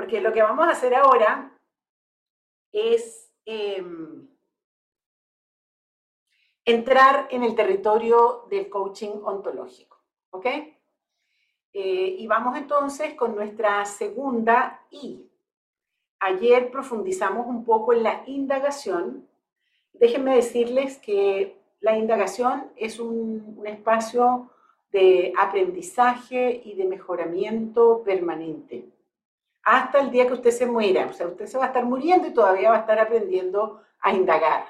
porque lo que vamos a hacer ahora es em, entrar en el territorio del coaching ontológico, ¿ok? Eh, y vamos entonces con nuestra segunda I. Ayer profundizamos un poco en la indagación. Déjenme decirles que la indagación es un espacio de aprendizaje y de mejoramiento permanente. Hasta el día que usted se muera. O sea, usted se va a estar muriendo y todavía va a estar aprendiendo a indagar.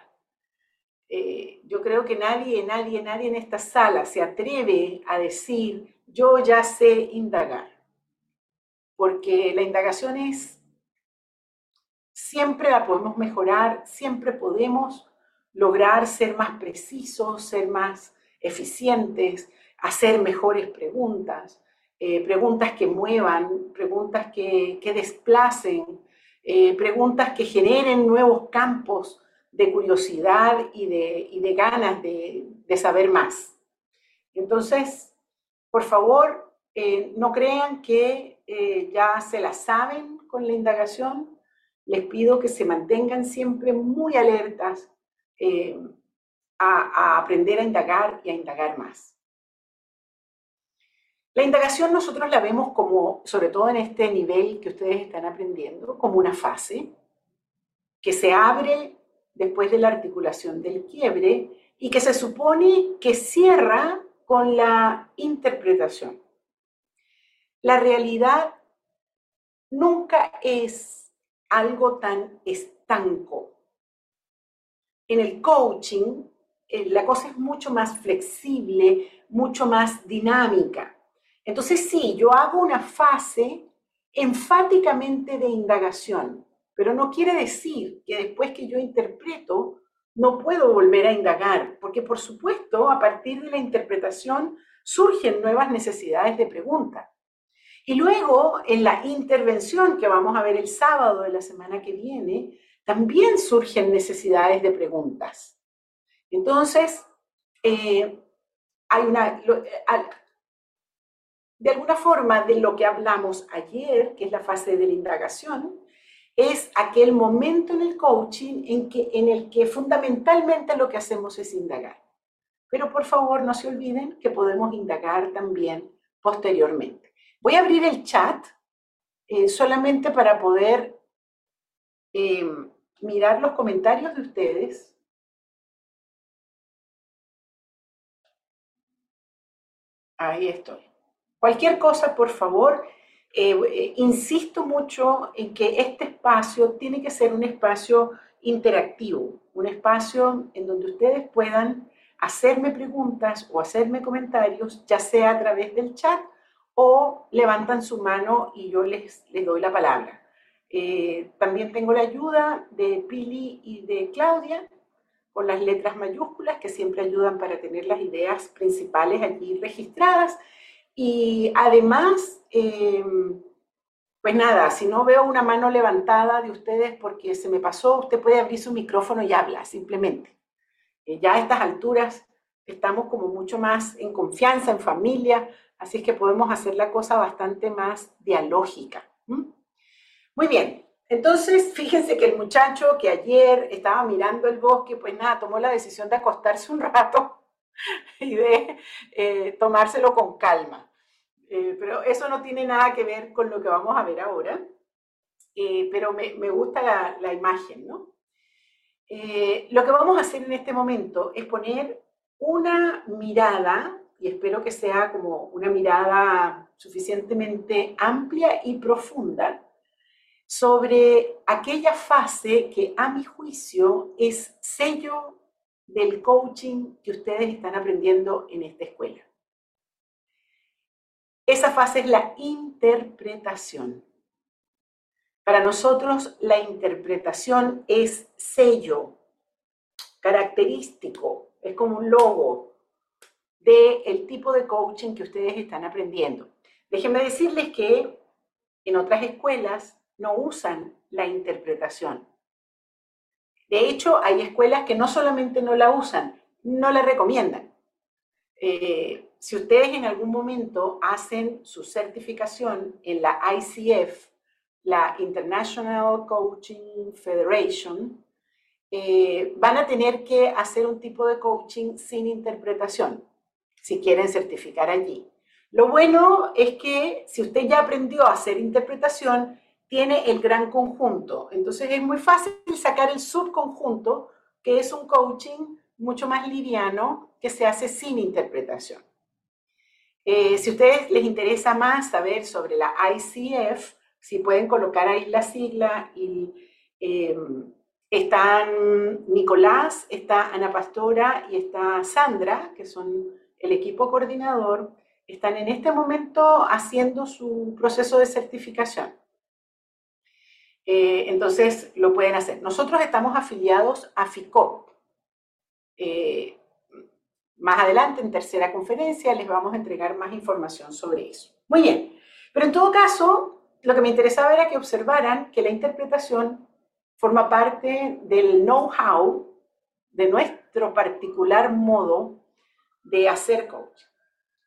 Eh, yo creo que nadie, nadie, nadie en esta sala se atreve a decir, yo ya sé indagar. Porque la indagación es, siempre la podemos mejorar, siempre podemos lograr ser más precisos, ser más eficientes, hacer mejores preguntas, eh, preguntas que muevan, preguntas que, desplacen, eh, preguntas que generen nuevos campos de curiosidad y de, ganas de, saber más. Entonces, por favor, eh, no crean que ya se la saben con la indagación. Les pido que se mantengan siempre muy alertas a aprender a indagar y a indagar más. La indagación nosotros la vemos como, sobre todo en este nivel que ustedes están aprendiendo, como una fase que se abre después de la articulación del quiebre y que se supone que cierra con la interpretación. La realidad nunca es algo tan estanco. En el coaching, eh, la cosa es mucho más flexible, mucho más dinámica. Entonces sí, yo hago una fase enfáticamente de indagación, pero no quiere decir que después que yo interpreto no puedo volver a indagar, porque por supuesto a partir de la interpretación surgen nuevas necesidades de pregunta. Y luego en la intervención que vamos a ver el sábado de la semana que viene, también surgen necesidades de preguntas. Entonces, eh, hay una, de alguna forma, de lo que hablamos ayer, que es la fase de la indagación, es aquel momento en el coaching en, que, en el que fundamentalmente lo que hacemos es indagar. Pero por favor, no se olviden que podemos indagar también posteriormente. Voy a abrir el chat eh, solamente para poder eh, mirar los comentarios de ustedes. Ahí estoy. Cualquier cosa, por favor, eh, eh, insisto mucho en que este espacio tiene que ser un espacio interactivo, un espacio en donde ustedes puedan hacerme preguntas o hacerme comentarios, ya sea a través del chat o levantan su mano y yo les, les doy la palabra. Eh, también tengo la ayuda de Pili y de Claudia con las letras mayúsculas que siempre ayudan para tener las ideas principales allí registradas y además, eh, pues nada, si no veo una mano levantada de ustedes porque se me pasó, usted puede abrir su micrófono y habla, simplemente. Eh, ya a estas alturas estamos como mucho más en confianza, en familia, así es que podemos hacer la cosa bastante más dialógica. Muy bien, entonces fíjense que el muchacho que ayer estaba mirando el bosque, pues nada, tomó la decisión de acostarse un rato y de eh, tomárselo con calma. Eh, pero eso no tiene nada que ver con lo que vamos a ver ahora, eh, pero me, gusta la, la imagen, ¿no? lo que vamos a hacer en este momento es poner una mirada, y espero que sea como una mirada suficientemente amplia y profunda, sobre aquella fase que a mi juicio es sello del coaching que ustedes están aprendiendo en esta escuela. Esa fase es la interpretación. Para nosotros la interpretación es sello, característico, es como un logo del el tipo de coaching que ustedes están aprendiendo. Déjenme decirles que en otras escuelas no usan la interpretación. De hecho, hay escuelas que no solamente no la usan, no la recomiendan. Eh, si ustedes en algún momento hacen su certificación en la ICF la International Coaching Federation, eh, van a tener que hacer un tipo de coaching sin interpretación, si quieren certificar allí. Lo bueno es que si usted ya aprendió a hacer interpretación, tiene el gran conjunto. Entonces es muy fácil sacar el subconjunto, que es un coaching mucho más liviano que se hace sin interpretación. Eh, si a ustedes les interesa más saber sobre la ICF, si pueden colocar ahí la sigla y eh, están Nicolás, está Ana Pastora y está Sandra, que son el equipo coordinador, están en este momento haciendo su proceso de certificación. Eh, entonces lo pueden hacer. Nosotros estamos afiliados a FICOP. Eh, más adelante, en tercera conferencia, les vamos a entregar más información sobre eso. Muy bien, pero en todo caso, lo que me interesaba era que observaran que la interpretación forma parte del know-how de nuestro particular modo de hacer coaching.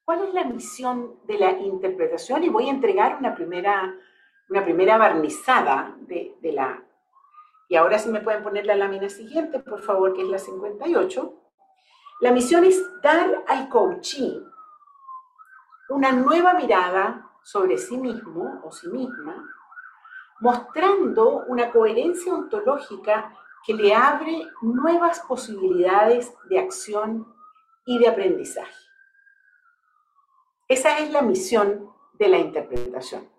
¿Cuál es la misión de la interpretación? Y voy a entregar una primera, una primera barnizada de, de la... Y ahora si me pueden poner la lámina siguiente, por favor, que es la 58. La misión es dar al coaching una nueva mirada sobre sí mismo o sí misma, mostrando una coherencia ontológica que le abre nuevas posibilidades de acción y de aprendizaje. Esa es la misión de la interpretación.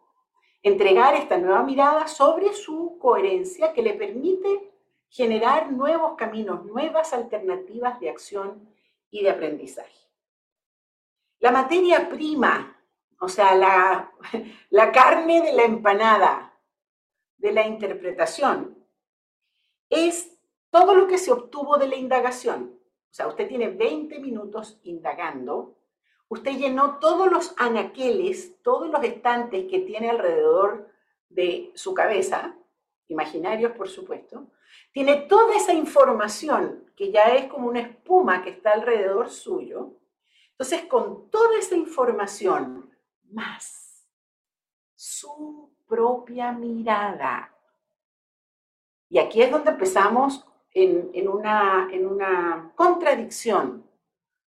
Entregar esta nueva mirada sobre su coherencia que le permite generar nuevos caminos, nuevas alternativas de acción y de aprendizaje. La materia prima, o sea, la, la carne de la empanada de la interpretación, es todo lo que se obtuvo de la indagación. O sea, usted tiene 20 minutos indagando usted llenó todos los anaqueles, todos los estantes que tiene alrededor de su cabeza, imaginarios por supuesto, tiene toda esa información que ya es como una espuma que está alrededor suyo. Entonces, con toda esa información, más su propia mirada. Y aquí es donde empezamos en, una, en una contradicción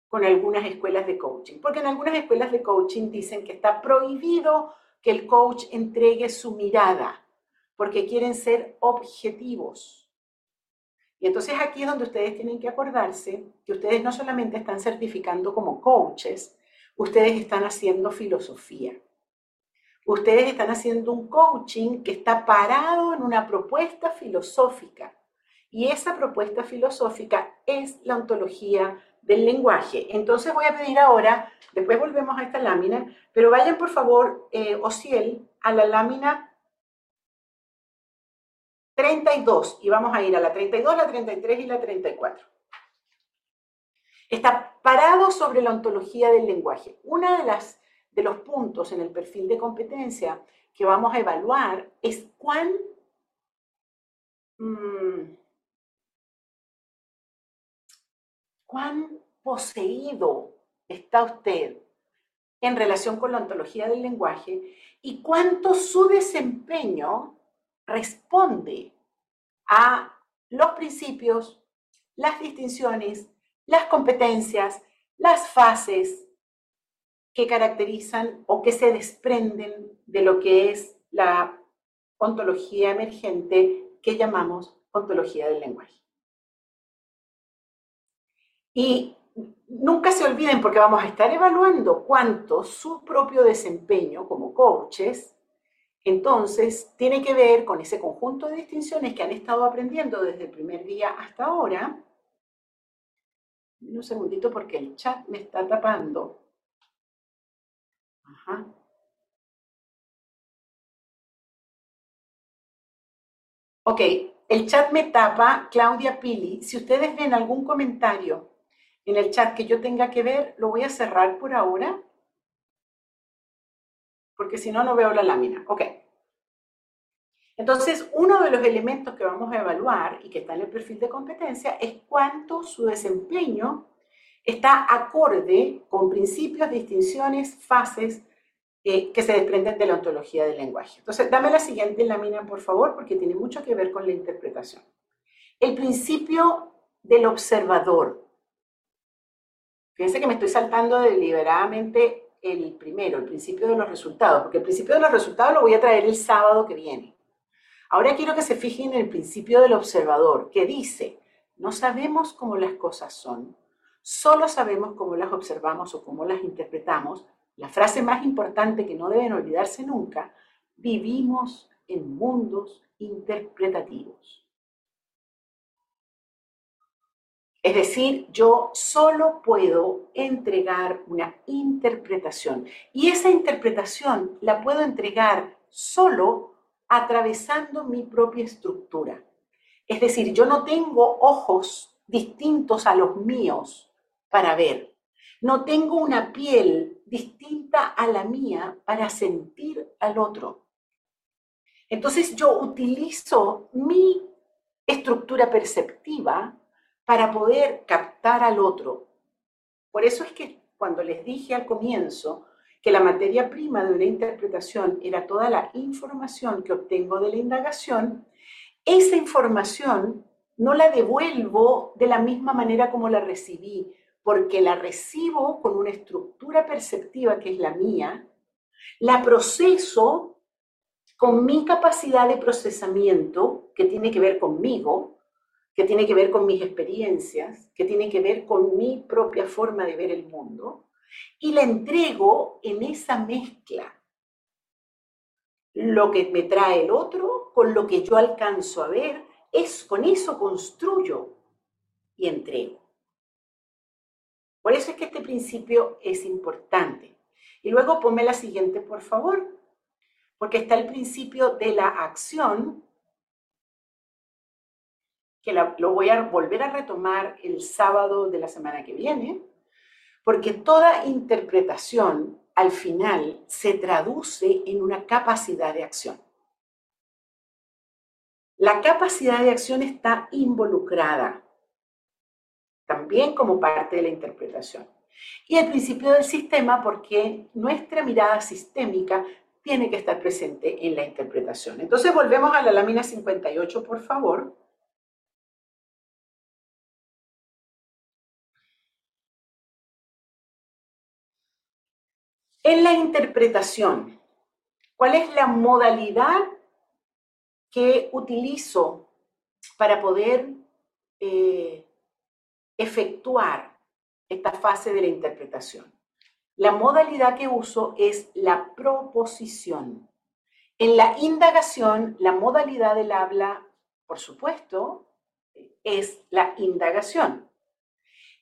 con algunas escuelas de coaching, porque en algunas escuelas de coaching dicen que está prohibido que el coach entregue su mirada, porque quieren ser objetivos. Y entonces aquí es donde ustedes tienen que acordarse que ustedes no solamente están certificando como coaches, ustedes están haciendo filosofía. Ustedes están haciendo un coaching que está parado en una propuesta filosófica. Y esa propuesta filosófica es la ontología del lenguaje. Entonces voy a pedir ahora, después volvemos a esta lámina, pero vayan por favor, eh, Ociel, a la lámina 32 y vamos a ir a la 32, la 33 y la 34. Está parado sobre la ontología del lenguaje. Una de las de los puntos en el perfil de competencia que vamos a evaluar es cuán mm, cuán poseído está usted en relación con la ontología del lenguaje y cuánto su desempeño responde a los principios, las distinciones, las competencias, las fases que caracterizan o que se desprenden de lo que es la ontología emergente que llamamos ontología del lenguaje. Y nunca se olviden, porque vamos a estar evaluando cuánto su propio desempeño como coaches, entonces tiene que ver con ese conjunto de distinciones que han estado aprendiendo desde el primer día hasta ahora. Un segundito porque el chat me está tapando. Ajá. Ok, el chat me tapa, Claudia Pili. Si ustedes ven algún comentario en el chat que yo tenga que ver, lo voy a cerrar por ahora, porque si no, no veo la lámina. Ok. Entonces, uno de los elementos que vamos a evaluar y que está en el perfil de competencia es cuánto su desempeño está acorde con principios, distinciones, fases eh, que se desprenden de la ontología del lenguaje. Entonces, dame la siguiente lámina, por favor, porque tiene mucho que ver con la interpretación. El principio del observador. Fíjense que me estoy saltando deliberadamente el primero, el principio de los resultados, porque el principio de los resultados lo voy a traer el sábado que viene. Ahora quiero que se fijen en el principio del observador, que dice, no sabemos cómo las cosas son, solo sabemos cómo las observamos o cómo las interpretamos. La frase más importante que no deben olvidarse nunca, vivimos en mundos interpretativos. Es decir, yo solo puedo entregar una interpretación y esa interpretación la puedo entregar solo atravesando mi propia estructura. Es decir, yo no tengo ojos distintos a los míos para ver. No tengo una piel distinta a la mía para sentir al otro. Entonces yo utilizo mi estructura perceptiva para poder captar al otro. Por eso es que cuando les dije al comienzo que la materia prima de una interpretación era toda la información que obtengo de la indagación, esa información no la devuelvo de la misma manera como la recibí, porque la recibo con una estructura perceptiva que es la mía, la proceso con mi capacidad de procesamiento, que tiene que ver conmigo, que tiene que ver con mis experiencias, que tiene que ver con mi propia forma de ver el mundo, y la entrego en esa mezcla. Lo que me trae el otro con lo que yo alcanzo a ver, es con eso construyo y entrego. Por eso es que este principio es importante. Y luego ponme la siguiente, por favor, porque está el principio de la acción que lo voy a volver a retomar el sábado de la semana que viene, porque toda interpretación al final se traduce en una capacidad de acción. La capacidad de acción está involucrada también como parte de la interpretación. Y el principio del sistema porque nuestra mirada sistémica tiene que estar presente en la interpretación. Entonces volvemos a la lámina 58, por favor. En la interpretación, ¿cuál es la modalidad que utilizo para poder eh, efectuar esta fase de la interpretación? La modalidad que uso es la proposición. En la indagación, la modalidad del habla, por supuesto, es la indagación.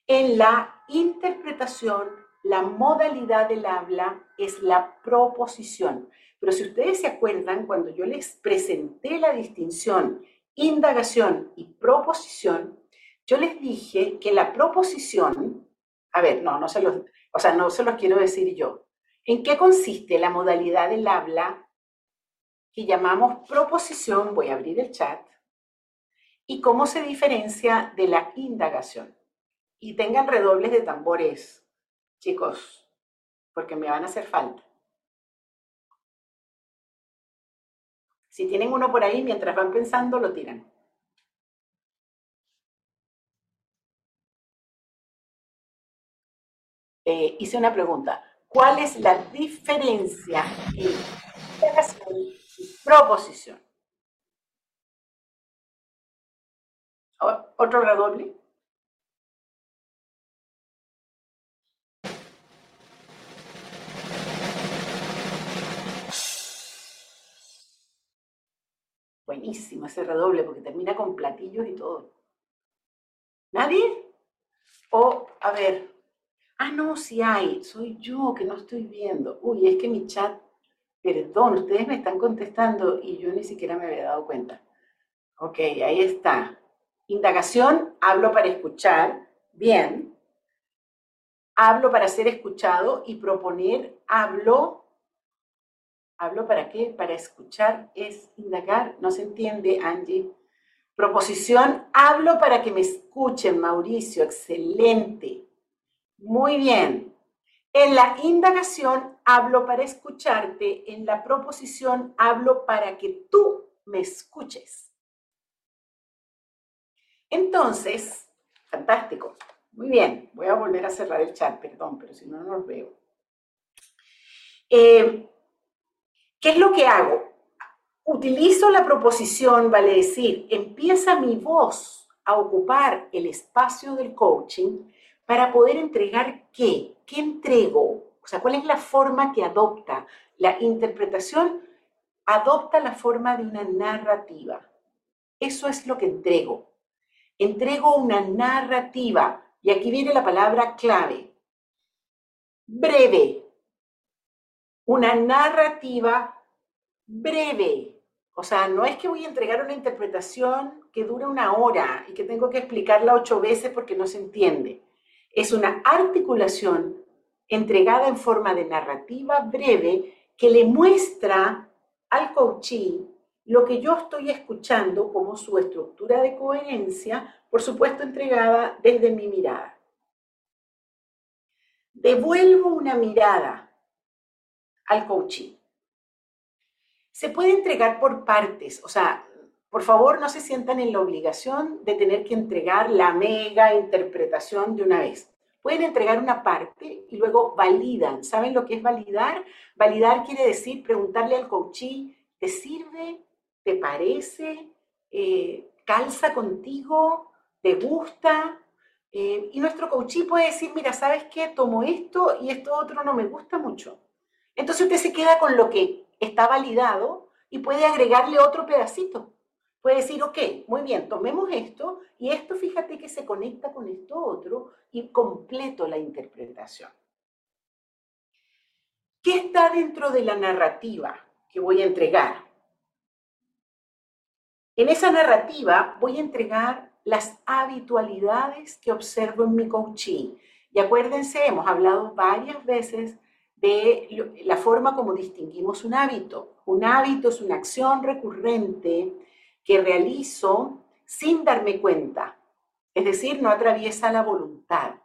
En la interpretación, la modalidad del habla es la proposición. Pero si ustedes se acuerdan, cuando yo les presenté la distinción indagación y proposición, yo les dije que la proposición, a ver, no, no se los, o sea, no se los quiero decir yo. ¿En qué consiste la modalidad del habla que llamamos proposición? Voy a abrir el chat. ¿Y cómo se diferencia de la indagación? Y tengan redobles de tambores chicos, porque me van a hacer falta. Si tienen uno por ahí, mientras van pensando, lo tiran. Eh, hice una pregunta. ¿Cuál es la diferencia entre y proposición? ¿Otro redoble? Buenísimo ese redoble porque termina con platillos y todo. ¿Nadie? O, a ver. Ah, no, sí hay. Soy yo que no estoy viendo. Uy, es que mi chat, perdón, ustedes me están contestando y yo ni siquiera me había dado cuenta. Ok, ahí está. Indagación, hablo para escuchar. Bien. Hablo para ser escuchado y proponer, hablo ¿Hablo para qué? Para escuchar es indagar. No se entiende, Angie. Proposición, hablo para que me escuchen, Mauricio. Excelente. Muy bien. En la indagación hablo para escucharte, en la proposición hablo para que tú me escuches. Entonces, fantástico. Muy bien, voy a volver a cerrar el chat, perdón, pero si no, no los veo. Eh, ¿Qué es lo que hago? Utilizo la proposición, vale decir, empieza mi voz a ocupar el espacio del coaching para poder entregar qué, qué entrego, o sea, cuál es la forma que adopta. La interpretación adopta la forma de una narrativa. Eso es lo que entrego. Entrego una narrativa. Y aquí viene la palabra clave. Breve. Una narrativa breve. O sea, no es que voy a entregar una interpretación que dura una hora y que tengo que explicarla ocho veces porque no se entiende. Es una articulación entregada en forma de narrativa breve que le muestra al coachee lo que yo estoy escuchando como su estructura de coherencia, por supuesto entregada desde mi mirada. Devuelvo una mirada al coachee. Se puede entregar por partes, o sea, por favor, no se sientan en la obligación de tener que entregar la mega interpretación de una vez. Pueden entregar una parte y luego validan. ¿Saben lo que es validar? Validar quiere decir preguntarle al coachí, ¿te sirve? ¿Te parece? Eh, ¿Calza contigo? ¿Te gusta? Eh, y nuestro coachí puede decir, mira, ¿sabes qué? Tomo esto y esto otro no me gusta mucho. Entonces usted se queda con lo que está validado y puede agregarle otro pedacito. Puede decir, ok, muy bien, tomemos esto y esto fíjate que se conecta con esto otro y completo la interpretación. ¿Qué está dentro de la narrativa que voy a entregar? En esa narrativa voy a entregar las habitualidades que observo en mi coaching. Y acuérdense, hemos hablado varias veces de la forma como distinguimos un hábito. Un hábito es una acción recurrente que realizo sin darme cuenta, es decir, no atraviesa la voluntad.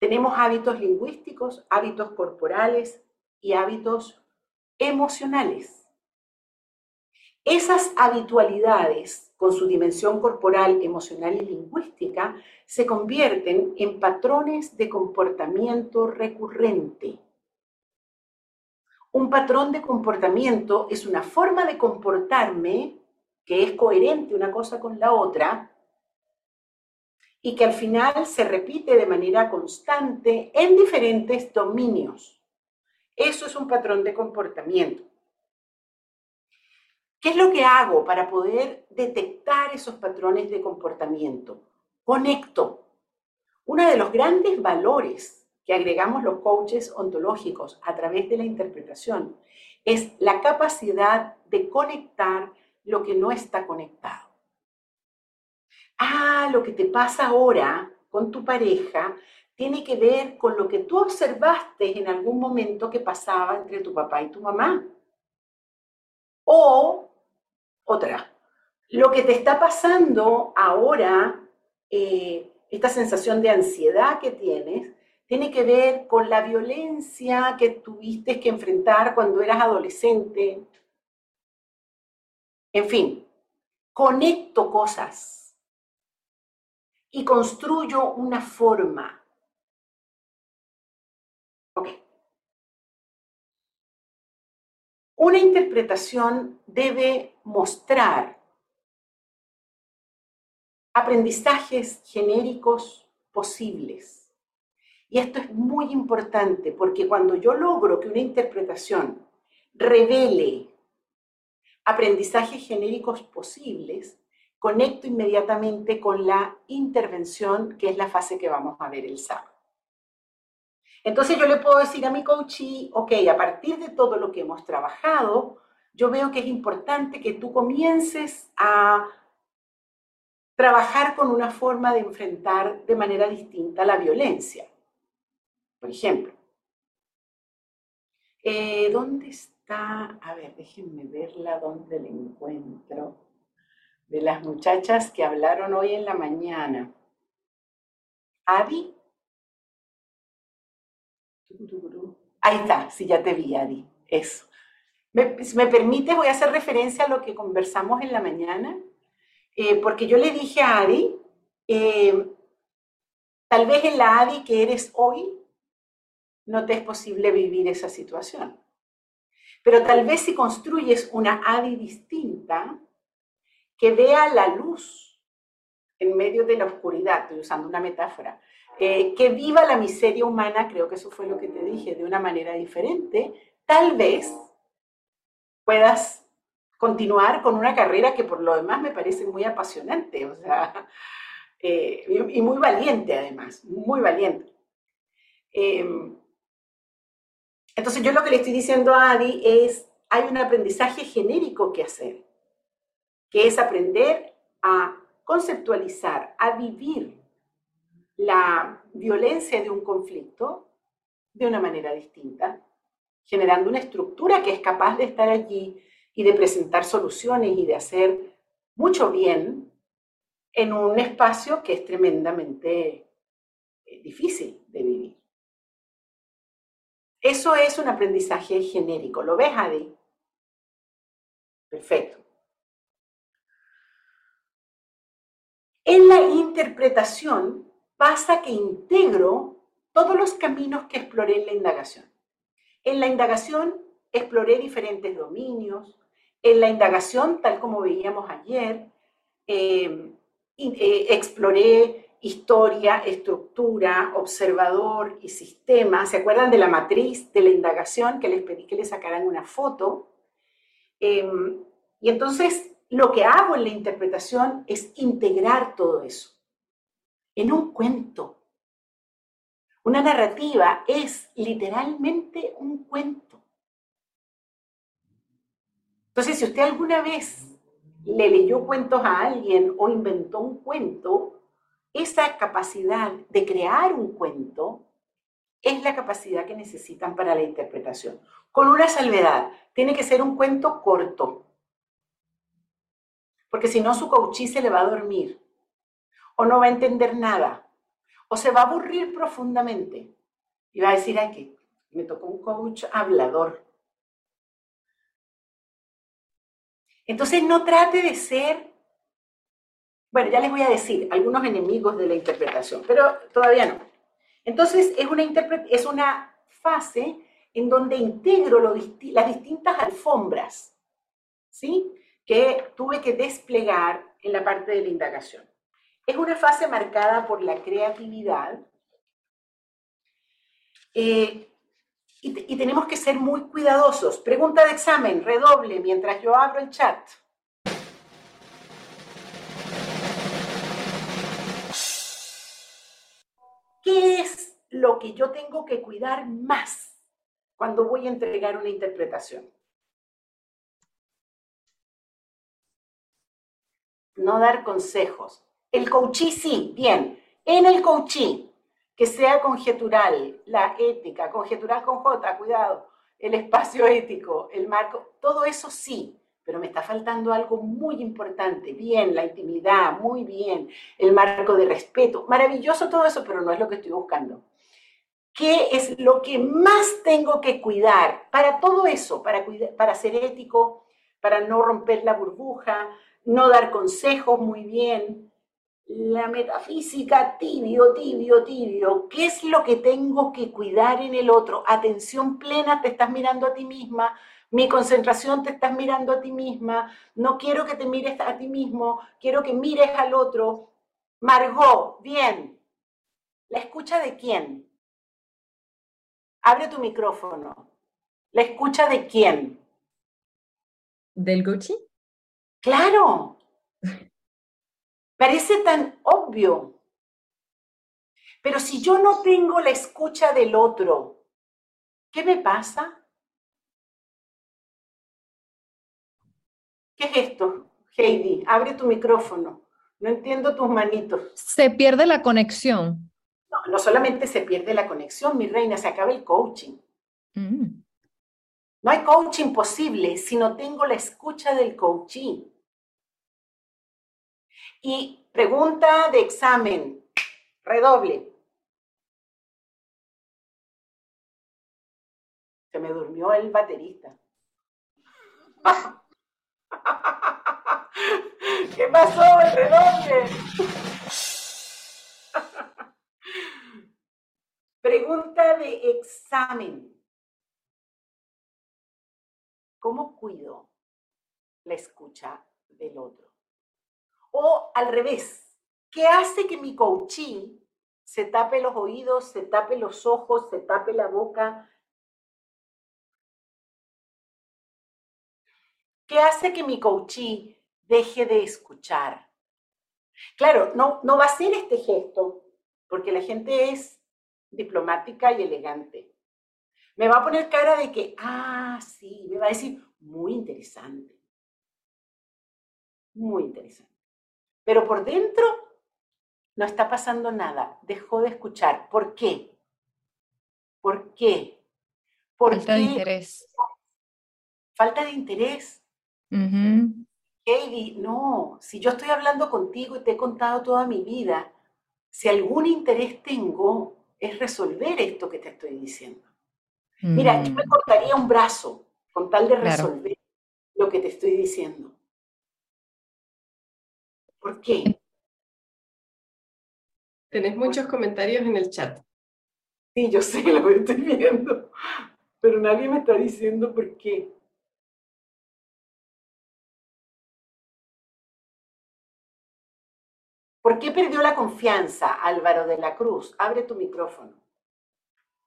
Tenemos hábitos lingüísticos, hábitos corporales y hábitos emocionales. Esas habitualidades, con su dimensión corporal, emocional y lingüística, se convierten en patrones de comportamiento recurrente. Un patrón de comportamiento es una forma de comportarme que es coherente una cosa con la otra y que al final se repite de manera constante en diferentes dominios. Eso es un patrón de comportamiento. ¿Qué es lo que hago para poder detectar esos patrones de comportamiento? Conecto. Uno de los grandes valores que agregamos los coaches ontológicos a través de la interpretación es la capacidad de conectar lo que no está conectado. Ah, lo que te pasa ahora con tu pareja tiene que ver con lo que tú observaste en algún momento que pasaba entre tu papá y tu mamá. O otra, lo que te está pasando ahora, eh, esta sensación de ansiedad que tienes, tiene que ver con la violencia que tuviste que enfrentar cuando eras adolescente. En fin, conecto cosas y construyo una forma. Ok. Una interpretación debe mostrar aprendizajes genéricos posibles y esto es muy importante porque cuando yo logro que una interpretación revele aprendizajes genéricos posibles, conecto inmediatamente con la intervención, que es la fase que vamos a ver el sábado. Entonces yo le puedo decir a mi coachee, ok, a partir de todo lo que hemos trabajado, yo veo que es importante que tú comiences a trabajar con una forma de enfrentar de manera distinta la violencia. Por ejemplo, eh, ¿dónde está? A ver, déjenme verla, ¿dónde la encuentro? De las muchachas que hablaron hoy en la mañana. Adi. Ahí está, sí, ya te vi, Adi. Eso. ¿Me, si me permite, voy a hacer referencia a lo que conversamos en la mañana, eh, porque yo le dije a Adi, eh, tal vez en la Adi que eres hoy, no te es posible vivir esa situación. Pero tal vez si construyes una Adi distinta, que vea la luz en medio de la oscuridad, estoy usando una metáfora, eh, que viva la miseria humana, creo que eso fue lo que te dije, de una manera diferente, tal vez puedas continuar con una carrera que por lo demás me parece muy apasionante, o sea, eh, y muy valiente además, muy valiente. Em, entonces yo lo que le estoy diciendo a Adi es, hay un aprendizaje genérico que hacer, que es aprender a conceptualizar, a vivir la violencia de un conflicto de una manera distinta, generando una estructura que es capaz de estar allí y de presentar soluciones y de hacer mucho bien en un espacio que es tremendamente eh, difícil de vivir. Eso es un aprendizaje genérico. ¿Lo ves, Adi? Perfecto. En la interpretación pasa que integro todos los caminos que exploré en la indagación. En la indagación exploré diferentes dominios. En la indagación, tal como veíamos ayer, eh, eh, exploré historia, estructura, observador y sistema. ¿Se acuerdan de la matriz de la indagación que les pedí que le sacaran una foto? Em, y entonces lo que hago en la interpretación es integrar todo eso en un cuento. Una narrativa es literalmente un cuento. Entonces, si usted alguna vez le leyó cuentos a alguien o inventó un cuento, esa capacidad de crear un cuento es la capacidad que necesitan para la interpretación. Con una salvedad, tiene que ser un cuento corto porque si no su coachí se le va a dormir, o no va a entender nada, o se va a aburrir profundamente y va a decir, ay, que me tocó un coach hablador. Entonces no trate de ser, bueno, ya les voy a decir algunos enemigos de la interpretación, pero todavía no. Entonces es una, es una fase en donde integro las distintas alfombras, ¿sí? que tuve que desplegar en la parte de la indagación. Es una fase marcada por la creatividad eh, y, y tenemos que ser muy cuidadosos. Pregunta de examen, redoble mientras yo abro el chat. ¿Qué es lo que yo tengo que cuidar más cuando voy a entregar una interpretación? no dar consejos. El coachí sí, bien. En el coachí, que sea conjetural, la ética, conjetural con J, cuidado, el espacio ético, el marco, todo eso sí, pero me está faltando algo muy importante. Bien, la intimidad, muy bien, el marco de respeto, maravilloso todo eso, pero no es lo que estoy buscando. ¿Qué es lo que más tengo que cuidar para todo eso, para, para ser ético, para no romper la burbuja, no dar consejos muy bien. La metafísica, tibio, tibio, tibio. ¿Qué es lo que tengo que cuidar en el otro? Atención plena, te estás mirando a ti misma. Mi concentración te estás mirando a ti misma. No quiero que te mires a ti mismo, quiero que mires al otro. Margot, bien. ¿La escucha de quién? Abre tu micrófono. ¿La escucha de quién? ¿Del Gucci? Claro. Parece tan obvio. Pero si yo no tengo la escucha del otro, ¿qué me pasa? ¿Qué es esto, Heidi? Abre tu micrófono. No entiendo tus manitos. Se pierde la conexión. No, no solamente se pierde la conexión, mi reina, se acaba el coaching. Mm. No hay coaching posible si no tengo la escucha del coaching. Y pregunta de examen, redoble. Se me durmió el baterista. ¿Qué pasó, el redoble? Pregunta de examen. ¿Cómo cuido la escucha del otro? O al revés, ¿qué hace que mi coaching se tape los oídos, se tape los ojos, se tape la boca? ¿Qué hace que mi coachee deje de escuchar? Claro, no, no va a ser este gesto, porque la gente es diplomática y elegante me va a poner cara de que, ah, sí, me va a decir, muy interesante. Muy interesante. Pero por dentro no está pasando nada, dejó de escuchar. ¿Por qué? ¿Por qué? Falta de interés. Falta de interés. Katie, no, si yo estoy hablando contigo y te he contado toda mi vida, si algún interés tengo, es resolver esto que te estoy diciendo. Mira, yo me mm. cortaría un brazo con tal de resolver lo que te estoy diciendo. ¿Por qué? Tenés muchos comentarios en el chat. Sí, yo sé, lo estoy viendo, pero nadie me está diciendo por qué. ¿Por qué perdió la confianza Álvaro de la Cruz? Abre tu micrófono.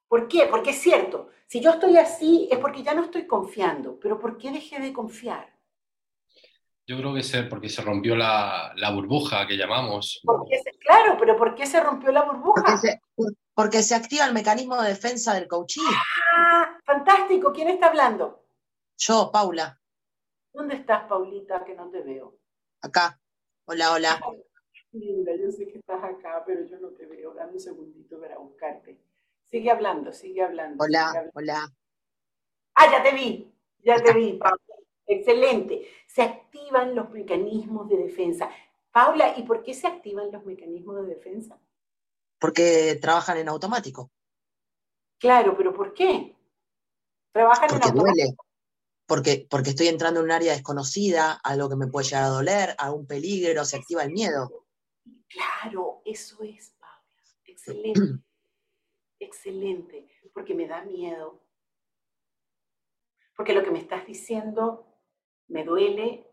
¿Por qué? Porque es cierto, si yo estoy así es porque ya no estoy confiando, pero ¿por qué dejé de confiar? Yo creo que es porque se rompió la, burbuja que llamamos. claro, pero ¿por qué se rompió la burbuja? Porque se, activa el mecanismo de defensa del coaching. Ah, fantástico. ¿Quién está hablando? Yo, Paula. ¿Dónde estás, Paulita, que no te veo? Acá. Hola, hola. Linda, yo sé que estás acá, pero yo no te veo. Dame un segundito para buscarte. Sigue hablando, sigue hablando. Hola, hola. Ah, ya te vi, ya te vi, Paula. Excelente. Se activan los mecanismos de defensa. Paula, ¿y por qué se activan los mecanismos de defensa? Porque trabajan en automático. Claro, pero ¿por qué? Trabajan en automático. Duele. Porque, porque estoy entrando en un área desconocida, algo que me puede llegar a doler, a un peligro, se activa el miedo. Claro, eso es, Paula. Excelente excelente, porque me da miedo. Porque lo que me estás diciendo me duele,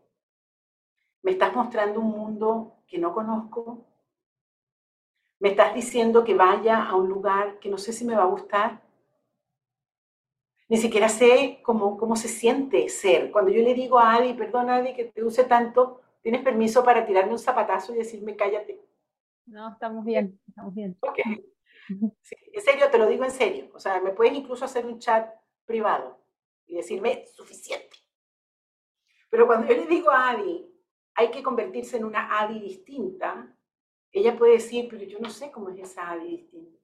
me estás mostrando un mundo que no conozco, me estás diciendo que vaya a un lugar que no sé si me va a gustar, ni siquiera sé cómo, cómo se siente ser. Cuando yo le digo a Adi, perdón Adi que te use tanto, ¿tienes permiso para tirarme un zapatazo y decirme cállate? No, estamos bien, estamos bien. Okay en serio, te lo digo en serio. O sea, me puedes incluso hacer un chat privado y decirme suficiente. Pero cuando yo le digo a Adi, hay que convertirse en una Adi distinta, ella puede decir, pero yo no sé cómo es esa Adi distinta.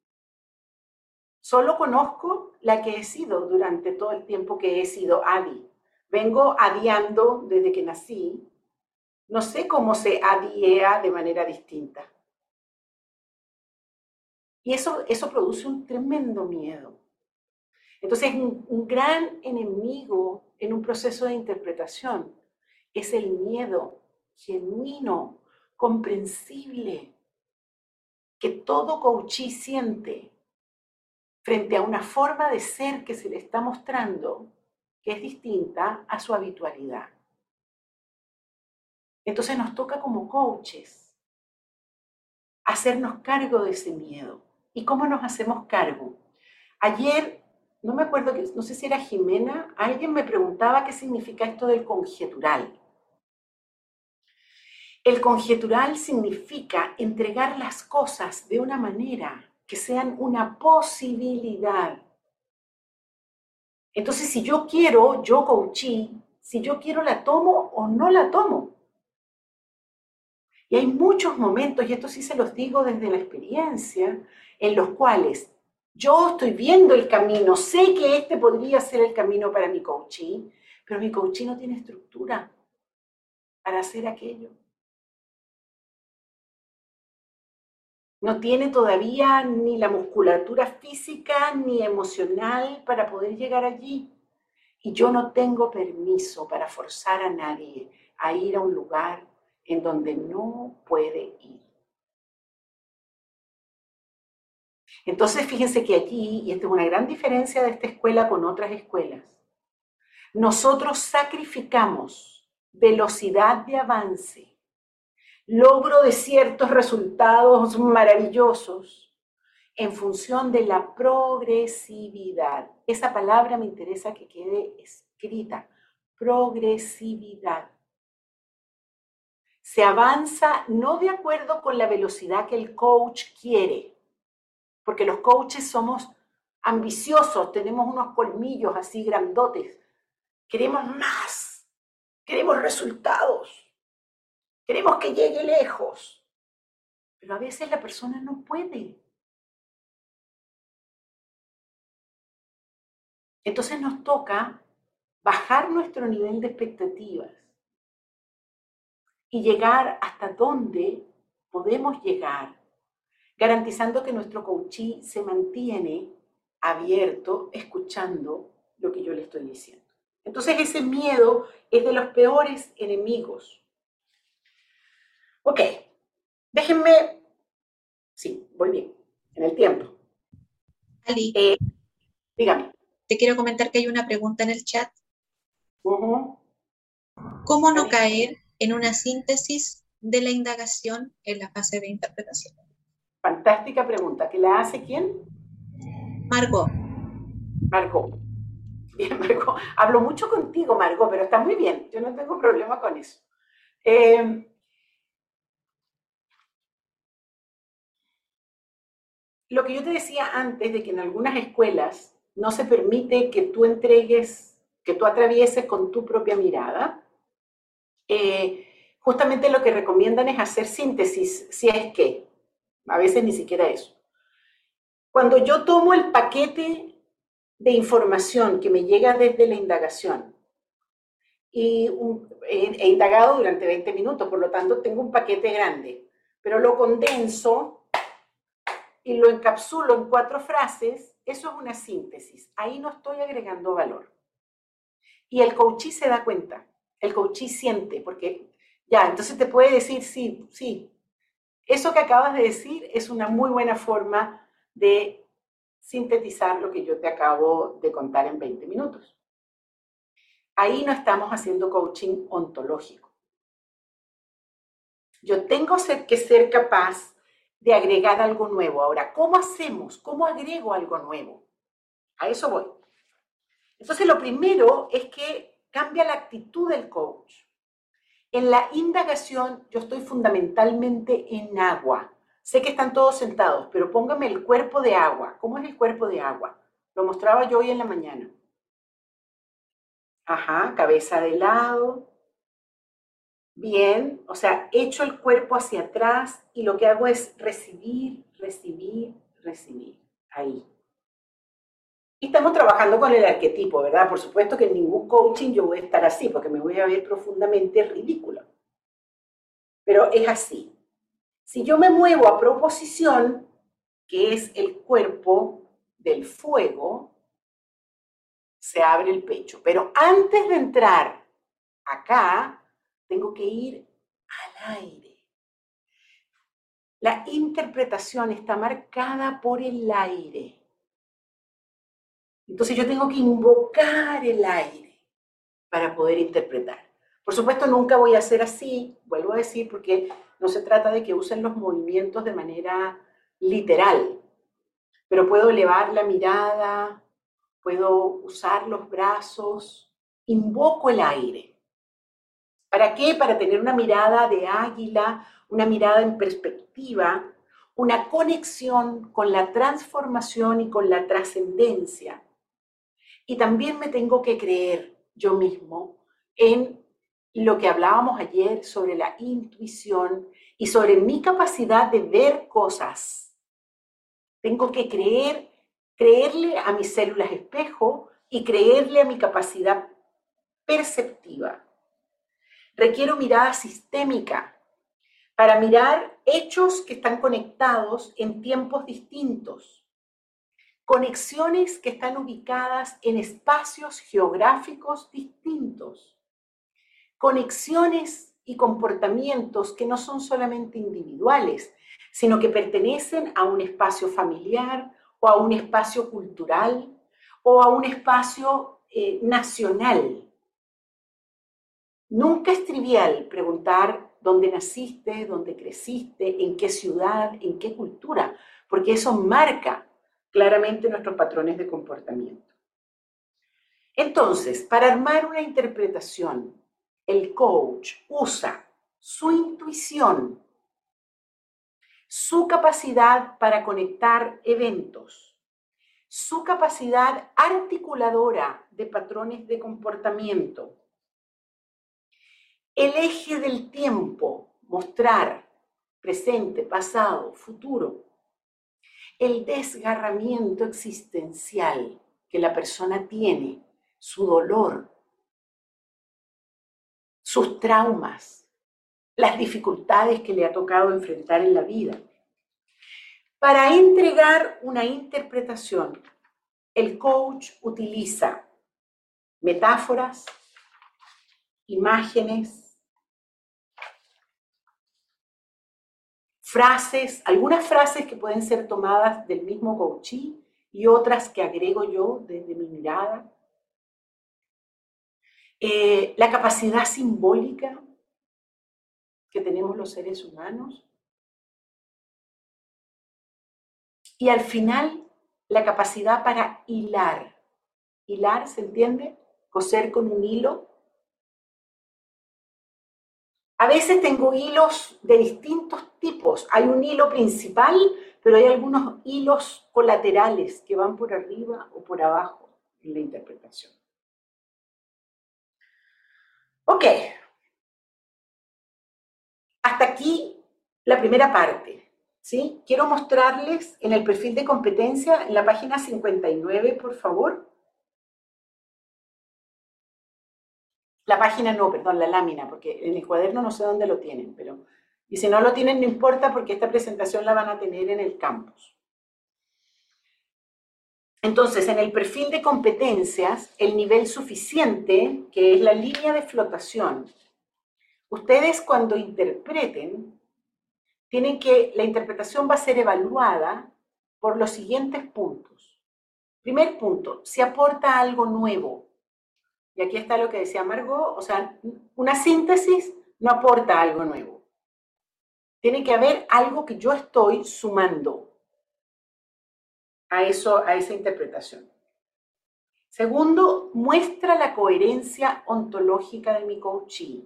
Solo conozco la que he sido durante todo el tiempo que he sido Adi. Vengo adiando desde que nací. No sé cómo se adiea de manera distinta. Y eso, eso produce un tremendo miedo. Entonces, un, un gran enemigo en un proceso de interpretación es el miedo genuino, comprensible, que todo coachí siente frente a una forma de ser que se le está mostrando que es distinta a su habitualidad. Entonces nos toca como coaches hacernos cargo de ese miedo. ¿Y cómo nos hacemos cargo? Ayer, no me acuerdo, no sé si era Jimena, alguien me preguntaba qué significa esto del conjetural. El conjetural significa entregar las cosas de una manera que sean una posibilidad. Entonces, si yo quiero, yo coachí, si yo quiero la tomo o no la tomo. Y hay muchos momentos, y esto sí se los digo desde la experiencia, en los cuales yo estoy viendo el camino, sé que este podría ser el camino para mi coaching, pero mi coaching no tiene estructura para hacer aquello. no tiene todavía ni la musculatura física ni emocional para poder llegar allí. Y yo no tengo permiso para forzar a nadie a ir a un lugar en donde no puede ir. Entonces, fíjense que allí, y esta es una gran diferencia de esta escuela con otras escuelas, nosotros sacrificamos velocidad de avance, logro de ciertos resultados maravillosos en función de la progresividad. Esa palabra me interesa que quede escrita, progresividad. Se avanza no de acuerdo con la velocidad que el coach quiere, porque los coaches somos ambiciosos, tenemos unos colmillos así grandotes, queremos más, queremos resultados, queremos que llegue lejos, pero a veces la persona no puede. Entonces nos toca bajar nuestro nivel de expectativas y llegar hasta donde podemos llegar, garantizando que nuestro coachí se mantiene abierto, escuchando lo que yo le estoy diciendo. Entonces ese miedo es de los peores enemigos. Ok, déjenme, sí, voy bien, en el tiempo. Ali, eh, dígame. Te quiero comentar que hay una pregunta en el chat. ¿Cómo no caer en una síntesis de la indagación en la fase de interpretación? Fantástica pregunta. ¿Que la hace quién? Margot. Margot. Bien, Margot. Hablo mucho contigo, Margot, pero está muy bien. Yo no tengo problema con eso. Eh, lo que yo te decía antes de que en algunas escuelas no se permite que tú entregues, que tú atravieses con tu propia mirada, eh, justamente lo que recomiendan es hacer síntesis, si es que, a veces ni siquiera eso. Cuando yo tomo el paquete de información que me llega desde la indagación y he, indagado durante 20 minutos, por lo tanto tengo un paquete grande, pero lo condenso y lo encapsulo en cuatro frases, eso es una síntesis. Ahí no estoy agregando valor. Y el coachí se da cuenta, el coachí siente, porque ya, entonces te puede decir, sí, sí, eso que acabas de decir es una muy buena forma de sintetizar lo que yo te acabo de contar en 20 minutos. Ahí no estamos haciendo coaching ontológico. Yo tengo que ser capaz de agregar algo nuevo. Ahora, ¿cómo hacemos? ¿Cómo agrego algo nuevo? A eso voy. Entonces, lo primero es que cambia la actitud del coach. En la indagación yo estoy fundamentalmente en agua. Sé que están todos sentados, pero póngame el cuerpo de agua. ¿Cómo es el cuerpo de agua? Lo mostraba yo hoy en la mañana. Ajá, cabeza de lado. Bien, o sea, echo el cuerpo hacia atrás y lo que hago es recibir, recibir, recibir. Ahí. Estamos trabajando con el arquetipo, ¿verdad? Por supuesto que en ningún coaching yo voy a estar así, porque me voy a ver profundamente ridículo. Pero es así. Si yo me muevo a proposición, que es el cuerpo del fuego, se abre el pecho. Pero antes de entrar acá, tengo que ir al aire. La interpretación está marcada por el aire. Entonces yo tengo que invocar el aire para poder interpretar. Por supuesto, nunca voy a hacer así, vuelvo a decir, porque no se trata de que usen los movimientos de manera literal, pero puedo elevar la mirada, puedo usar los brazos, invoco el aire. ¿Para qué? Para tener una mirada de águila, una mirada en perspectiva, una conexión con la transformación y con la trascendencia y también me tengo que creer yo mismo en lo que hablábamos ayer sobre la intuición y sobre mi capacidad de ver cosas. Tengo que creer, creerle a mis células espejo y creerle a mi capacidad perceptiva. Requiero mirada sistémica para mirar hechos que están conectados en tiempos distintos, conexiones que están ubicadas en espacios geográficos distintos, conexiones y comportamientos que no son solamente individuales, sino que pertenecen a un espacio familiar o a un espacio cultural o a un espacio eh, nacional. Nunca es trivial preguntar dónde naciste, dónde creciste, en qué ciudad, en qué cultura, porque eso marca claramente nuestros patrones de comportamiento. Entonces, para armar una interpretación, el coach usa su intuición, su capacidad para conectar eventos, su capacidad articuladora de patrones de comportamiento, el eje del tiempo, mostrar presente, pasado, futuro, el desgarramiento existencial que la persona tiene, su dolor, sus traumas, las dificultades que le ha tocado enfrentar en la vida. Para entregar una interpretación, el coach utiliza metáforas, imágenes, frases, algunas frases que pueden ser tomadas del mismo coachí y otras que agrego yo desde mi mirada. Eh, la capacidad simbólica que tenemos los seres humanos. Y al final, la capacidad para hilar. Hilar, ¿se entiende? Coser con un hilo. A veces tengo hilos de distintos tipos. Hay un hilo principal, pero hay algunos hilos colaterales que van por arriba o por abajo en la interpretación. Ok. Hasta aquí la primera parte. ¿sí? Quiero mostrarles en el perfil de competencia, en la página 59, por favor. La página no, perdón, la lámina, porque en el cuaderno no sé dónde lo tienen, pero... Y si no lo tienen, no importa porque esta presentación la van a tener en el campus. Entonces, en el perfil de competencias, el nivel suficiente, que es la línea de flotación, ustedes cuando interpreten, tienen que, la interpretación va a ser evaluada por los siguientes puntos. Primer punto, si aporta algo nuevo. Y aquí está lo que decía Margot, o sea, una síntesis no aporta algo nuevo. Tiene que haber algo que yo estoy sumando a, eso, a esa interpretación. Segundo, muestra la coherencia ontológica de mi coaching.